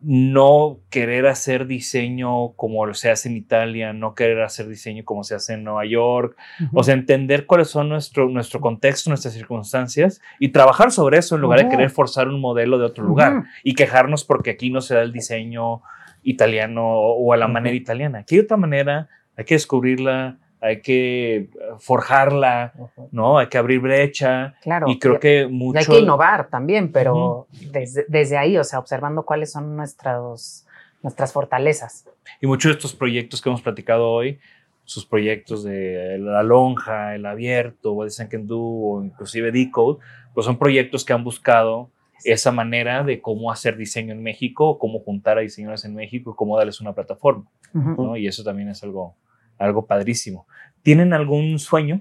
no querer hacer diseño como se hace en Italia, no querer hacer diseño como se hace en Nueva York, o sea, entender cuáles son nuestro, nuestro contexto, nuestras circunstancias y trabajar sobre eso en lugar de Ujú. querer forzar un modelo de otro lugar Ujú. y quejarnos porque aquí no se da el diseño italiano o a la manera italiana. Aquí hay otra manera, hay que descubrirla, hay que eh, forjarla, ¿no? Hay que abrir brecha. Claro. Y creo y- que mucho... hay que innovar también, pero desde, desde ahí, o sea, observando cuáles son nuestras, nuestras fortalezas. Y muchos de estos proyectos que hemos platicado hoy, sus proyectos de la lonja, el abierto, What Design Can Do, o inclusive Decode, pues son proyectos que han buscado esa manera de cómo hacer diseño en México, cómo juntar a diseñadores en México, cómo darles una plataforma. ¿no? Y eso también es algo, algo padrísimo. ¿Tienen algún sueño?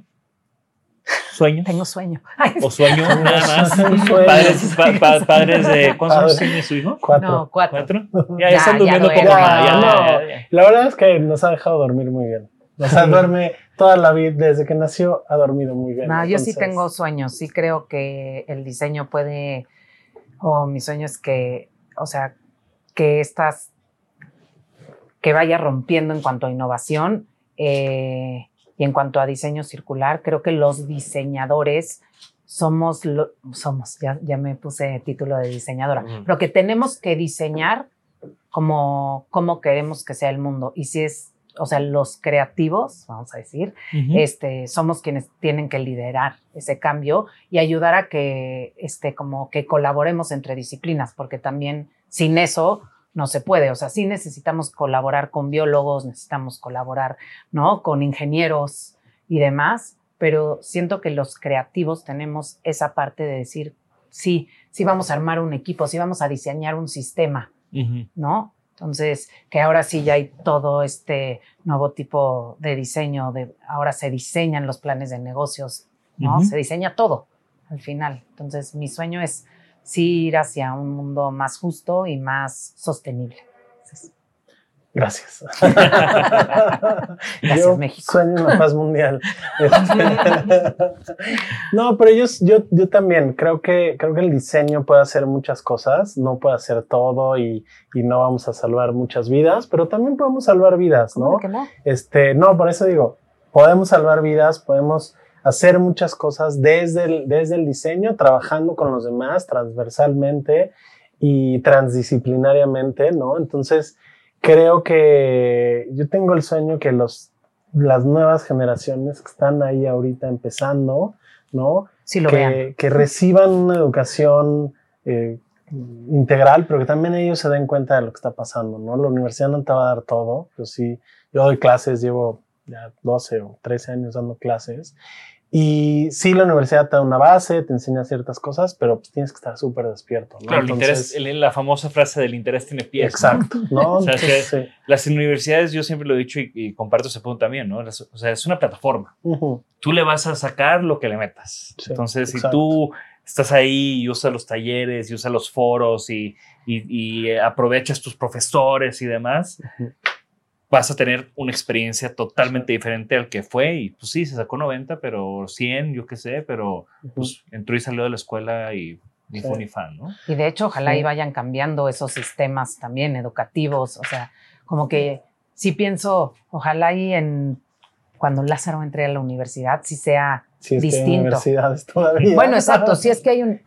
¿Sueño? Tengo sueño. *laughs* Ay, ¿O sueño *laughs* nada más? Sueño. Padres, pa- pa- padres de... *laughs* ¿Cuántos años tiene su hijo? Cuatro. no, cuatro. ¿Cuatro? Ya, Ya, ya están durmiendo poco más. Ya, ya, no. ya, ya. La verdad es que nos ha dejado dormir muy bien. O sea, duerme toda la vida, desde que nació, ha dormido muy bien. No, yo sí tengo sueños, sí creo que el diseño puede, o mi sueño es que, o sea, que estas, que vaya rompiendo en cuanto a innovación eh, y en cuanto a diseño circular, creo que los diseñadores somos, lo- somos, ya, ya me puse título de diseñadora, Ujú. pero que tenemos que diseñar como, como queremos que sea el mundo. Y si es, o sea, los creativos, vamos a decir, este, somos quienes tienen que liderar ese cambio y ayudar a que, este, como que colaboremos entre disciplinas, porque también sin eso no se puede. O sea, sí necesitamos colaborar con biólogos, necesitamos colaborar, ¿no? Con ingenieros y demás, pero siento que los creativos tenemos esa parte de decir, sí, sí vamos a armar un equipo, sí vamos a diseñar un sistema. ¿no? Entonces, que ahora sí ya hay todo este nuevo tipo de diseño, de ahora se diseñan los planes de negocios, ¿no? Se diseña todo al final. Entonces, mi sueño es sí ir hacia un mundo más justo y más sostenible. Gracias. *laughs* Gracias, yo México. Sueño una paz mundial. *laughs* No, pero yo, yo, yo también creo que, creo que el diseño puede hacer muchas cosas, no puede hacer todo y, y no vamos a salvar muchas vidas, pero también podemos salvar vidas, ¿cómo ¿no? que no? Este, no, por eso digo, podemos salvar vidas, podemos hacer muchas cosas desde el, desde el diseño, trabajando con los demás transversalmente y transdisciplinariamente, ¿no? Entonces, creo que yo tengo el sueño que los, las nuevas generaciones que están ahí ahorita empezando, ¿no? Sí lo vean. que, que reciban una educación eh, integral, pero que también ellos se den cuenta de lo que está pasando, ¿no? La universidad no te va a dar todo, yo sí, yo doy clases, llevo ya 12 o 13 años dando clases, y sí, la universidad te da una base, te enseña ciertas cosas, pero pues tienes que estar súper despierto, ¿no? Claro, el Entonces- interés, el- la famosa frase del interés tiene pies. ¿no? Exacto, ¿no? *laughs* O sea, Entonces, que- sí. Las universidades, yo siempre lo he dicho y, y comparto ese punto también, ¿no? O sea, es una plataforma. Ujú, Tú le vas a sacar lo que le metas. Sí, Entonces, si exacto. tú estás ahí y usas los talleres y usas los foros y, y- y, aprovechas tus profesores y demás, Ujú. Vas a tener una experiencia totalmente diferente al que fue. Y pues sí, se sacó 90, pero 100, yo qué sé, pero pues entró y salió de la escuela y ni Sí. fu ni fan, ¿no? Y de hecho, ojalá Sí. y vayan cambiando esos sistemas también educativos. O sea, como que sí pienso, ojalá y en cuando Lázaro entre a la universidad, sí sea Si es que hay distinto. universidades todavía. Bueno, *laughs* exacto, si es que hay un...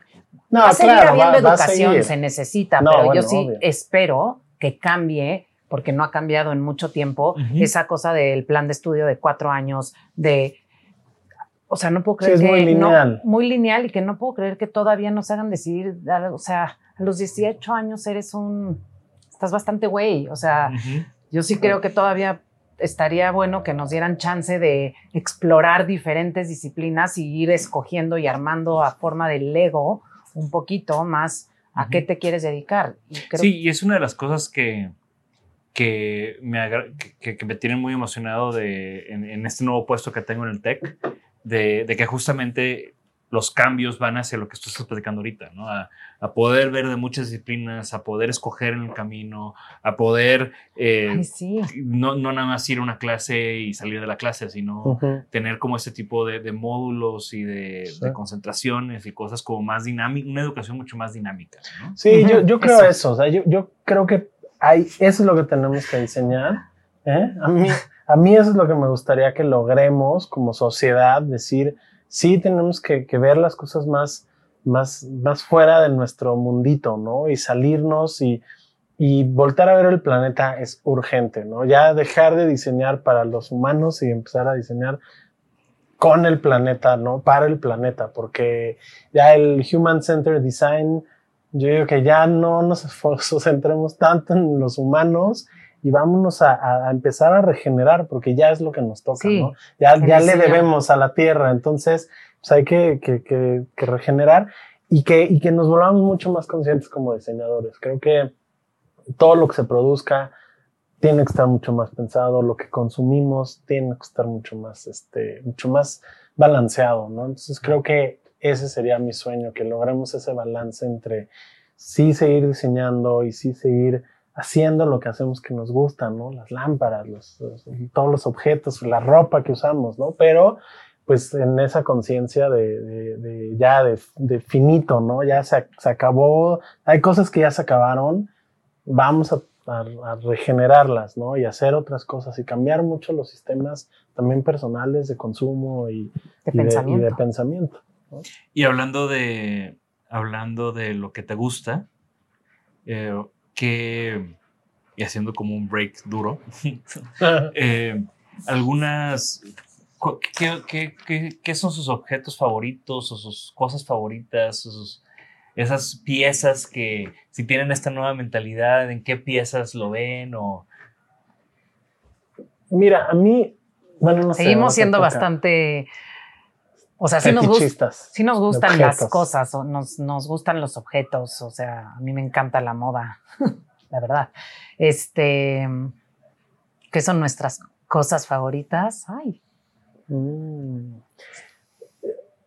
No, va a seguir claro, habiendo va- va a educación, seguir. se necesita, No, pero bueno, yo sí obvio. espero que cambie, porque no ha cambiado en mucho tiempo, esa cosa del plan de estudio de cuatro años, de... O sea, no puedo Sí, creer es que... muy no- lineal. muy lineal y que no puedo creer que todavía nos hagan decidir, o sea, a los 18 años eres un... Estás bastante güey, o sea, yo sí creo que todavía estaría bueno que nos dieran chance de explorar diferentes disciplinas y ir escogiendo y armando a forma de Lego un poquito más a qué te quieres dedicar. Y creo Sí, y es una de las cosas que, que, me, que, que me tienen muy emocionado de, en, en este nuevo puesto que tengo en el TEC, de, de que justamente los cambios van hacia lo que tú estás platicando ahorita, ¿no? A, a poder ver de muchas disciplinas, a poder escoger en el camino, a poder eh, Ay, sí. no, no nada más ir a una clase y salir de la clase, sino tener como ese tipo de, de módulos y de, Sí. de concentraciones y cosas como más dinámicas, una educación mucho más dinámica, ¿no? Sí, yo, yo creo eso. eso. O sea, yo, yo creo que hay, eso es lo que tenemos que diseñar. ¿eh? A, mí, a mí eso es lo que me gustaría que logremos como sociedad, decir, sí tenemos que, que ver las cosas más, más, más fuera de nuestro mundito, ¿no? Y salirnos y, y voltar a ver el planeta es urgente, ¿no? Ya dejar de diseñar para los humanos y empezar a diseñar con el planeta, ¿no? Para el planeta, porque ya el Human Centered Design, yo digo que ya no nos *laughs* centremos tanto en los humanos y vámonos a, a- empezar a regenerar, porque ya es lo que nos toca, Sí, ¿no? Ya, ya le debemos a la Tierra, entonces pues hay que, que- que- que regenerar y que, y que nos volvamos mucho más conscientes como diseñadores. Creo que todo lo que se produzca tiene que estar mucho más pensado, lo que consumimos tiene que estar mucho más, este, mucho más balanceado, ¿no? Entonces creo que ese sería mi sueño, que logremos ese balance entre sí seguir diseñando y sí seguir haciendo lo que hacemos que nos gusta, ¿no? Las lámparas, los, los- todos los objetos, la ropa que usamos, ¿no? Pero pues en esa conciencia de, de- de ya de, de finito, ¿no? Ya se, se acabó, hay cosas que ya se acabaron, vamos a, a- a regenerarlas, ¿no? Y hacer otras cosas y cambiar mucho los sistemas también personales de consumo y, y y de pensamiento. Y hablando de, hablando de lo que te gusta, eh, que, y haciendo como un break duro, *laughs* eh, algunas, ¿qué, qué, qué, qué son sus objetos favoritos o sus cosas favoritas? o sus- esas piezas que, si tienen esta nueva mentalidad, ¿en qué piezas lo ven? O, Mira, a mí, bueno, no sé. Seguimos siendo bastante... O sea, sí nos, sí gustan las cosas, o nos, nos gustan los objetos, o sea, a mí me encanta la moda, *laughs* la verdad. Este, ¿qué son nuestras cosas favoritas? Ay, Mm.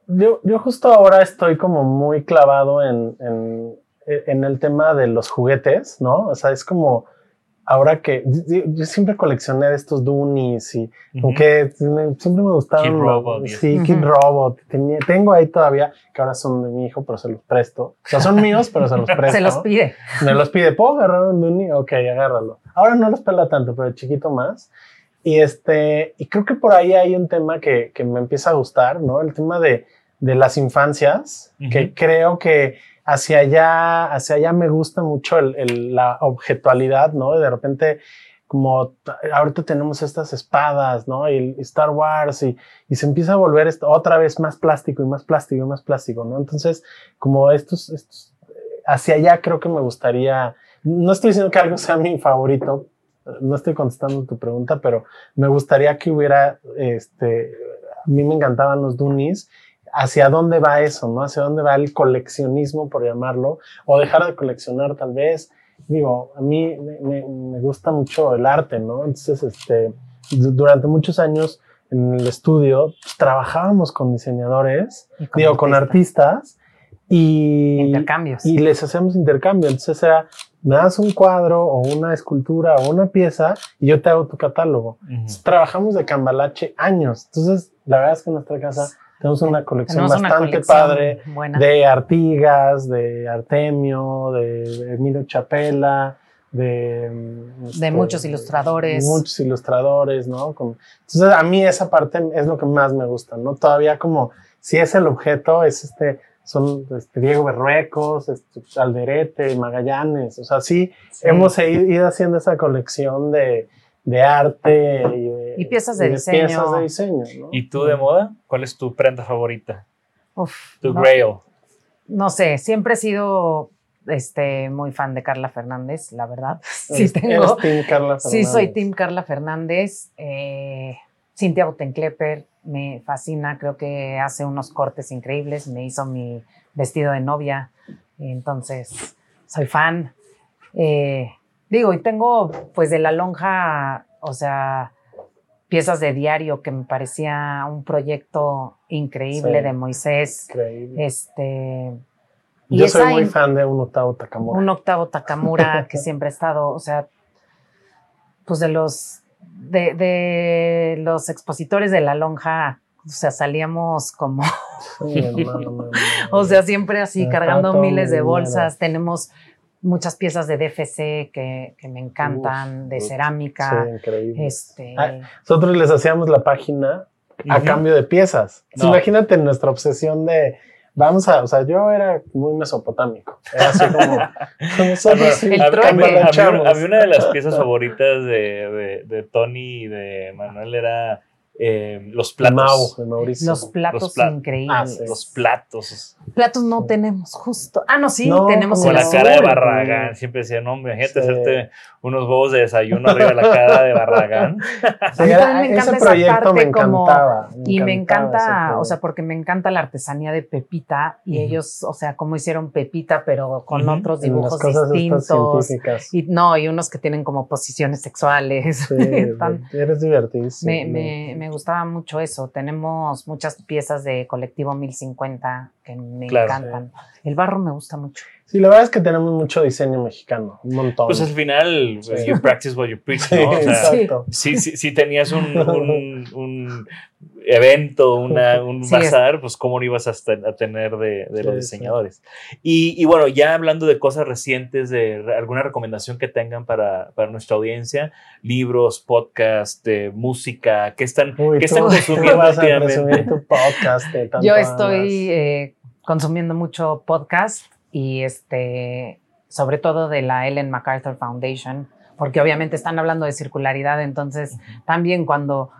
Yo, yo justo ahora estoy como muy clavado en, en, en el tema de los juguetes, ¿no? O sea, es como ahora que yo, yo siempre coleccioné de estos Doonies y aunque me- siempre me gustaban Kid los- Robot sí, eso. Kid Ujú. Robot. Tenía- tengo ahí todavía, que ahora son de mi hijo, pero se los presto. O sea, son míos, pero se los *laughs* presto. se los pide. Me los pide, ¿puedo agarrar un Dooney? Ok, agárralo. Ahora no los pela tanto, pero chiquito más. Y este, y creo que por ahí hay un tema que, que me empieza a gustar, ¿no? El tema de, de las infancias, que Ujú. creo que hacia allá, hacia allá me gusta mucho el- la objetualidad, ¿no? De repente, como ahorita tenemos estas espadas, ¿no? Y Star Wars, y, y se empieza a volver esto otra vez más plástico y más plástico y más plástico, ¿no? Entonces, como estos, hacia allá creo que me gustaría, no estoy diciendo que algo sea mi favorito, no estoy contestando tu pregunta, pero me gustaría que hubiera, este, a mí me encantaban los Doonies, hacia dónde va eso, ¿no? Hacia dónde va el coleccionismo, por llamarlo, o dejar de coleccionar tal vez. Digo, a mí me, me- me gusta mucho el arte, ¿no? Entonces, este, du- durante muchos años en el estudio pues, trabajábamos con diseñadores, con digo, con artistas. artistas, y, Intercambios. y les hacemos intercambio. Entonces era, me das un cuadro o una escultura o una pieza y yo te hago tu catálogo. Entonces, trabajamos de cambalache años. Entonces, la verdad es que nuestra casa Tenemos una colección Tenemos una bastante colección padre buena. de Artigas, de Artemio, de Emilio Chapela, de... mm, De este, muchos ilustradores. Muchos ilustradores, ¿no? Entonces a mí esa parte es lo que más me gusta, ¿no? Todavía como si es el objeto, es este, son este, Diego Berruecos, este, Alderete, Magallanes, o sea, sí, Sí. hemos ido ido haciendo esa colección de, de arte y, de- Y piezas de y diseño. piezas de diseño, ¿no? ¿Y tú de moda? ¿Cuál es tu prenda favorita? Uf, Tu no, grail. no sé, siempre he sido este, muy fan de Carla Fernández, la verdad. *laughs* Sí, tengo. eres team Carla Sí, soy. Team Carla Fernández. Eh, Cintia Bottenklepper me fascina, creo que hace unos cortes increíbles. Me hizo mi vestido de novia, entonces soy fan. Eh, digo, y tengo pues de la lonja, o sea, piezas de diario que me parecía un proyecto increíble Sí. de Moisés. Increíble. Este. y Yo soy muy fan de un octavo Takamura. un octavo Takamura *laughs* que siempre ha estado, o sea, pues de los de, de los expositores de la lonja, o sea, salíamos como, Sí, hermano, no, no, no. o sea, siempre así cargando miles de bolsas. Tenemos muchas piezas de DFC que, que me encantan, Uf, de uf, cerámica. Sí, increíble. Este, Ah, Nosotros les hacíamos la página a cambio de piezas. No. Imagínate nuestra obsesión de, vamos a, o sea, yo era muy mesopotámico. Era así como, nosotros sí, El a, mí- a mí- a mí- cambalacheamos. a mí una de las piezas favoritas de, de, de Tony y de Manuel era eh, los platos. Mau, de Mauricio. los platos Los pla- increíbles. Ah, sí. Los platos. Platos no tenemos, justo. Ah, no, sí, No, tenemos Con el la cara de. Barragán. Siempre decía, no, hombre, imagínate Sí. hacerte unos huevos de desayuno arriba de la cara de Barragán. *laughs* Sí, A mí era- también me ese encanta esa proyecto me como- encantaba. Y me encanta, o sea, porque me encanta la artesanía de Pepita y ellos, o sea, cómo hicieron Pepita, pero con otros dibujos distintos. Y no, y unos que tienen como posiciones sexuales. Sí, *laughs* Tan- eres divertidísimo. me, me, me gustaba mucho eso. Tenemos muchas piezas de Colectivo 1050 que me Claro. encantan. El barro me gusta mucho. Sí, la verdad es que tenemos mucho diseño mexicano, un montón. Pues al final, Sí. you practice what you preach, Sí, ¿no? O sea, exacto. si, si, si tenías un, un, un evento, una, un Sí, bazar, pues cómo no ibas a, a tener de, de los Sí, diseñadores. Y, y bueno, ya hablando de cosas recientes, de re- alguna recomendación que tengan para, para nuestra audiencia, libros, podcast, de música, ¿qué están, Uy, ¿qué tú, están tú *laughs* consumiendo vas a tu podcast. Yo estoy eh, consumiendo mucho podcast y este, sobre todo de la Ellen MacArthur Foundation, porque obviamente están hablando de circularidad, entonces también cuando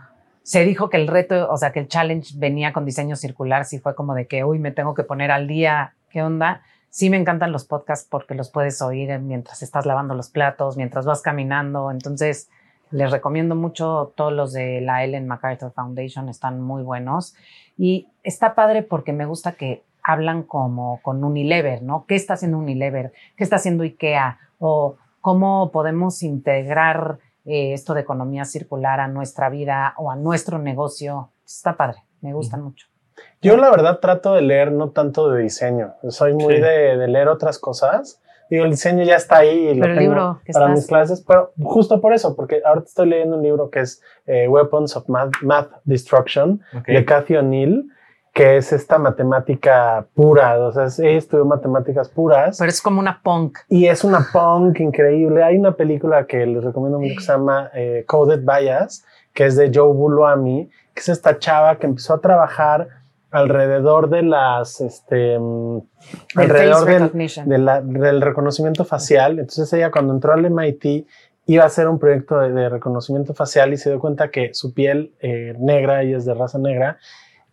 se dijo que el reto, o sea, que el challenge venía con diseño circular, sí fue como de que, uy, me tengo que poner al día, ¿qué onda? Sí me encantan los podcasts porque los puedes oír mientras estás lavando los platos, mientras vas caminando, entonces les recomiendo mucho todos los de la Ellen MacArthur Foundation, están muy buenos. Y está padre porque me gusta que hablan como con Unilever, ¿no? ¿Qué está haciendo Unilever? ¿Qué está haciendo IKEA? O cómo podemos integrar eh, esto de economía circular a nuestra vida o a nuestro negocio. Está padre, me gustan mucho. Yo la verdad trato de leer no tanto de diseño. Soy muy Sí. de, de leer otras cosas. Digo, el diseño ya está ahí y lo Pero el tengo libro que para estás- mis clases, pero justo por eso, porque ahorita estoy leyendo un libro que es eh, Weapons of Math, Math Destruction Ok. de Cathy O'Neill, que es esta matemática pura, o sea, ella estudió matemáticas puras. Pero es como una punk. Y es una punk increíble. Hay una película que les recomiendo mucho que se llama eh, Coded Bias, que es de Joe Buluami, que es esta chava que empezó a trabajar alrededor de las, este, mm, alrededor del, de la- del reconocimiento facial. Entonces ella cuando entró al MIT iba a hacer un proyecto de, de reconocimiento facial y se dio cuenta que su piel eh, negra, ella es de raza negra,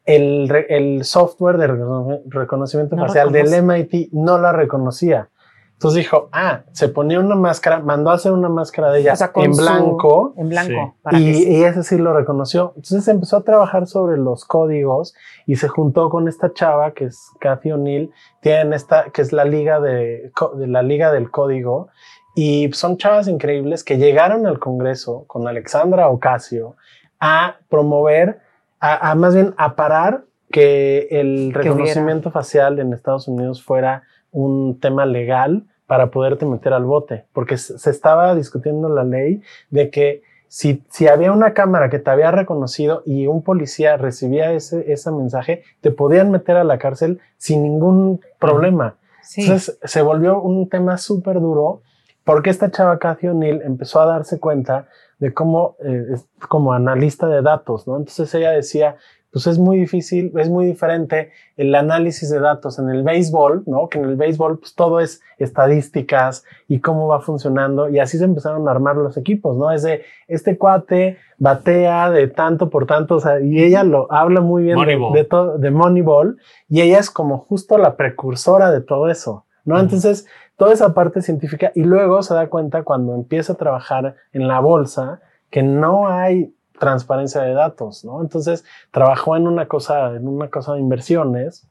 el, el software de recono- reconocimiento No facial reconoce. del MIT no la reconocía. Entonces dijo, ah, se ponía una máscara, mandó a hacer una máscara de ella O sea, en su- blanco En blanco. Sí. y, sí. y ese sí lo reconoció. Entonces empezó a trabajar sobre los códigos y se juntó con esta chava que es Cathy O'Neill, tienen esta que es la liga de, de la liga del código y son chavas increíbles que llegaron al Congreso con Alexandra Ocasio a promover, a, a más bien a parar que el reconocimiento facial en Estados Unidos fuera un tema legal para poderte meter al bote, porque se se estaba discutiendo la ley de que si, si había una cámara que te había reconocido y un policía recibía ese, ese mensaje, te podían meter a la cárcel sin ningún problema. Sí. Entonces se volvió un tema súper duro porque esta chava Cathy O'Neill empezó a darse cuenta de cómo, eh, es como analista de datos, ¿no? Entonces ella decía, pues es muy difícil, es muy diferente el análisis de datos en el béisbol, ¿no? Que en el béisbol pues todo es estadísticas y cómo va funcionando y así se empezaron a armar los equipos, ¿no? Es de este cuate batea de tanto por tanto, o sea, y ella lo habla muy bien de, Moneyball. de todo, de Moneyball y ella es como justo la precursora de todo eso, ¿no? Entonces, toda esa parte científica y luego se da cuenta cuando empieza a trabajar en la bolsa que no hay transparencia de datos, ¿no? Entonces trabajó en una cosa, en una cosa de inversiones.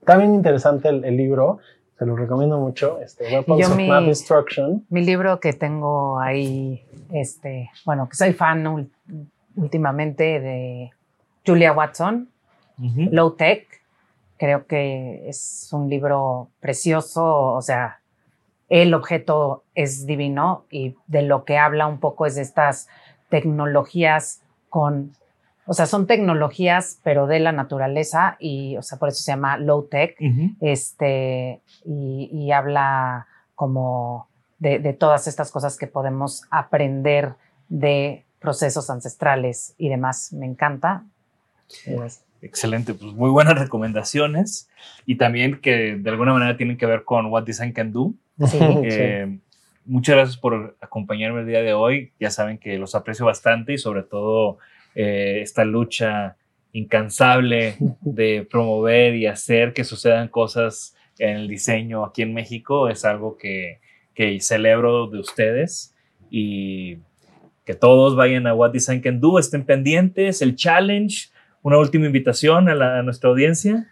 Está bien interesante el, el libro, se lo recomiendo mucho. Este, Weapons yo of mi- Destruction. Mi libro que tengo ahí, este, bueno, que soy fan ul- últimamente de Julia Watson, Ujú. Low Tech. Creo que es un libro precioso, o sea, el objeto es divino y de lo que habla un poco es de estas tecnologías con, o sea, son tecnologías, pero de la naturaleza y, o sea, por eso se llama Low Tech este, y, y habla como de, de todas estas cosas que podemos aprender de procesos ancestrales y demás. Me encanta. Excelente, pues muy buenas recomendaciones y también que de alguna manera tienen que ver con What Design Can Do. *laughs* Sí. Eh, muchas gracias por acompañarme el día de hoy. Ya saben que los aprecio bastante y sobre todo eh, esta lucha incansable *laughs* de promover y hacer que sucedan cosas en el diseño aquí en México es algo que, que celebro de ustedes y que todos vayan a What Design Can Do, estén pendientes, el challenge, una última invitación a, la- a nuestra audiencia.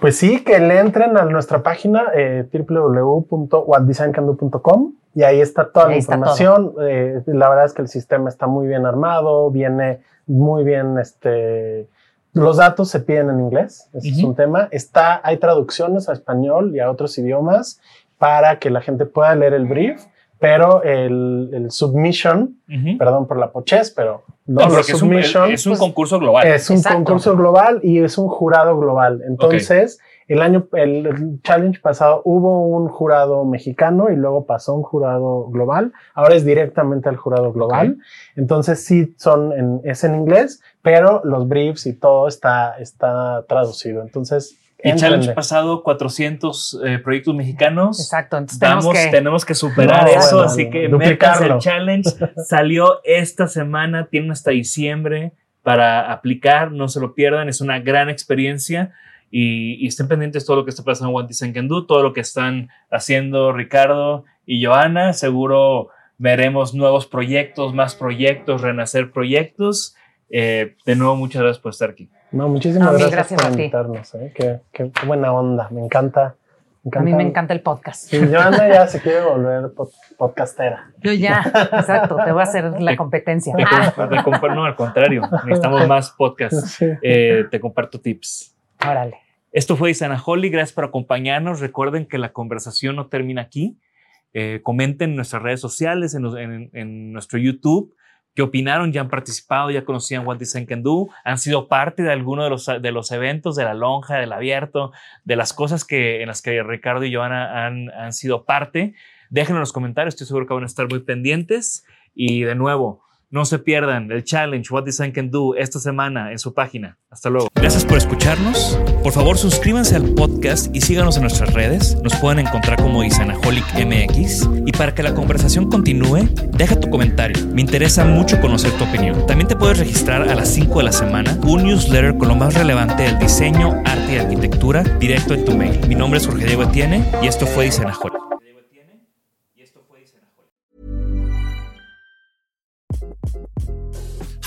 Pues sí, que le entren a nuestra página eh, www.whatdesigncando.com y ahí está toda Ahí la está información. Eh, la verdad es que el sistema está muy bien armado, viene muy bien, este, los datos se piden en inglés, ese es un tema. Está, hay traducciones a español y a otros idiomas para que la gente pueda leer el brief, pero el, el submission, perdón por la pochez, pero No, los es un, submission, es un pues, concurso global. es un Exacto. concurso global y es un jurado global. Entonces, el año, el, el challenge pasado hubo un jurado mexicano y luego pasó un jurado global. Ahora es directamente al jurado global. Entonces, sí son en, es en inglés, pero los briefs y todo está, está traducido. Entonces, Y challenge pasado, 400 eh, proyectos mexicanos. Exacto. Entonces Vamos, tenemos que. tenemos que superar No, eso, bueno, así que métanse el challenge. Salió esta semana, tienen hasta diciembre para aplicar, no se lo pierdan, es una gran experiencia y, y estén pendientes de todo lo que está pasando en One Design Can Do, todo lo que están haciendo Ricardo y Joana, seguro veremos nuevos proyectos, más proyectos, renacer proyectos. Eh, de nuevo, muchas gracias por estar aquí. No, muchísimas No, mil gracias, por invitarnos. ¿eh? Qué, qué- qué buena onda. Me encanta. A mí me encanta el podcast. Sí, Joana ya se quiere volver pod- podcastera. Yo ya, exacto, te voy a hacer la competencia. Te te comp- no, al contrario, necesitamos más podcasts. Sí. Eh, te comparto tips. Órale. Esto fue Isanaholi, gracias por acompañarnos. Recuerden que la conversación no termina aquí. Eh, comenten en nuestras redes sociales, en, los- en- en nuestro YouTube, qué opinaron, ya han participado, ya conocían What Design Can Do, han sido parte de alguno de los, de los eventos, de la lonja, del abierto, de las cosas que, en las que Ricardo y Joana han, han sido parte. Déjenlo en los comentarios, estoy seguro que van a estar muy pendientes. Y de nuevo, no se pierdan el challenge What Design Can Do esta semana en su página. Hasta luego. Gracias por escucharnos. Por favor, suscríbanse al podcast y síganos en nuestras redes. Nos pueden encontrar como Isanaholic MX. Y para que la conversación continúe, deja tu comentario. Me interesa mucho conocer tu opinión. También te puedes registrar a las 5 de la semana un newsletter con lo más relevante del diseño, arte y arquitectura directo en tu mail. Mi nombre es Jorge Diego Etienne y esto fue Isanaholic.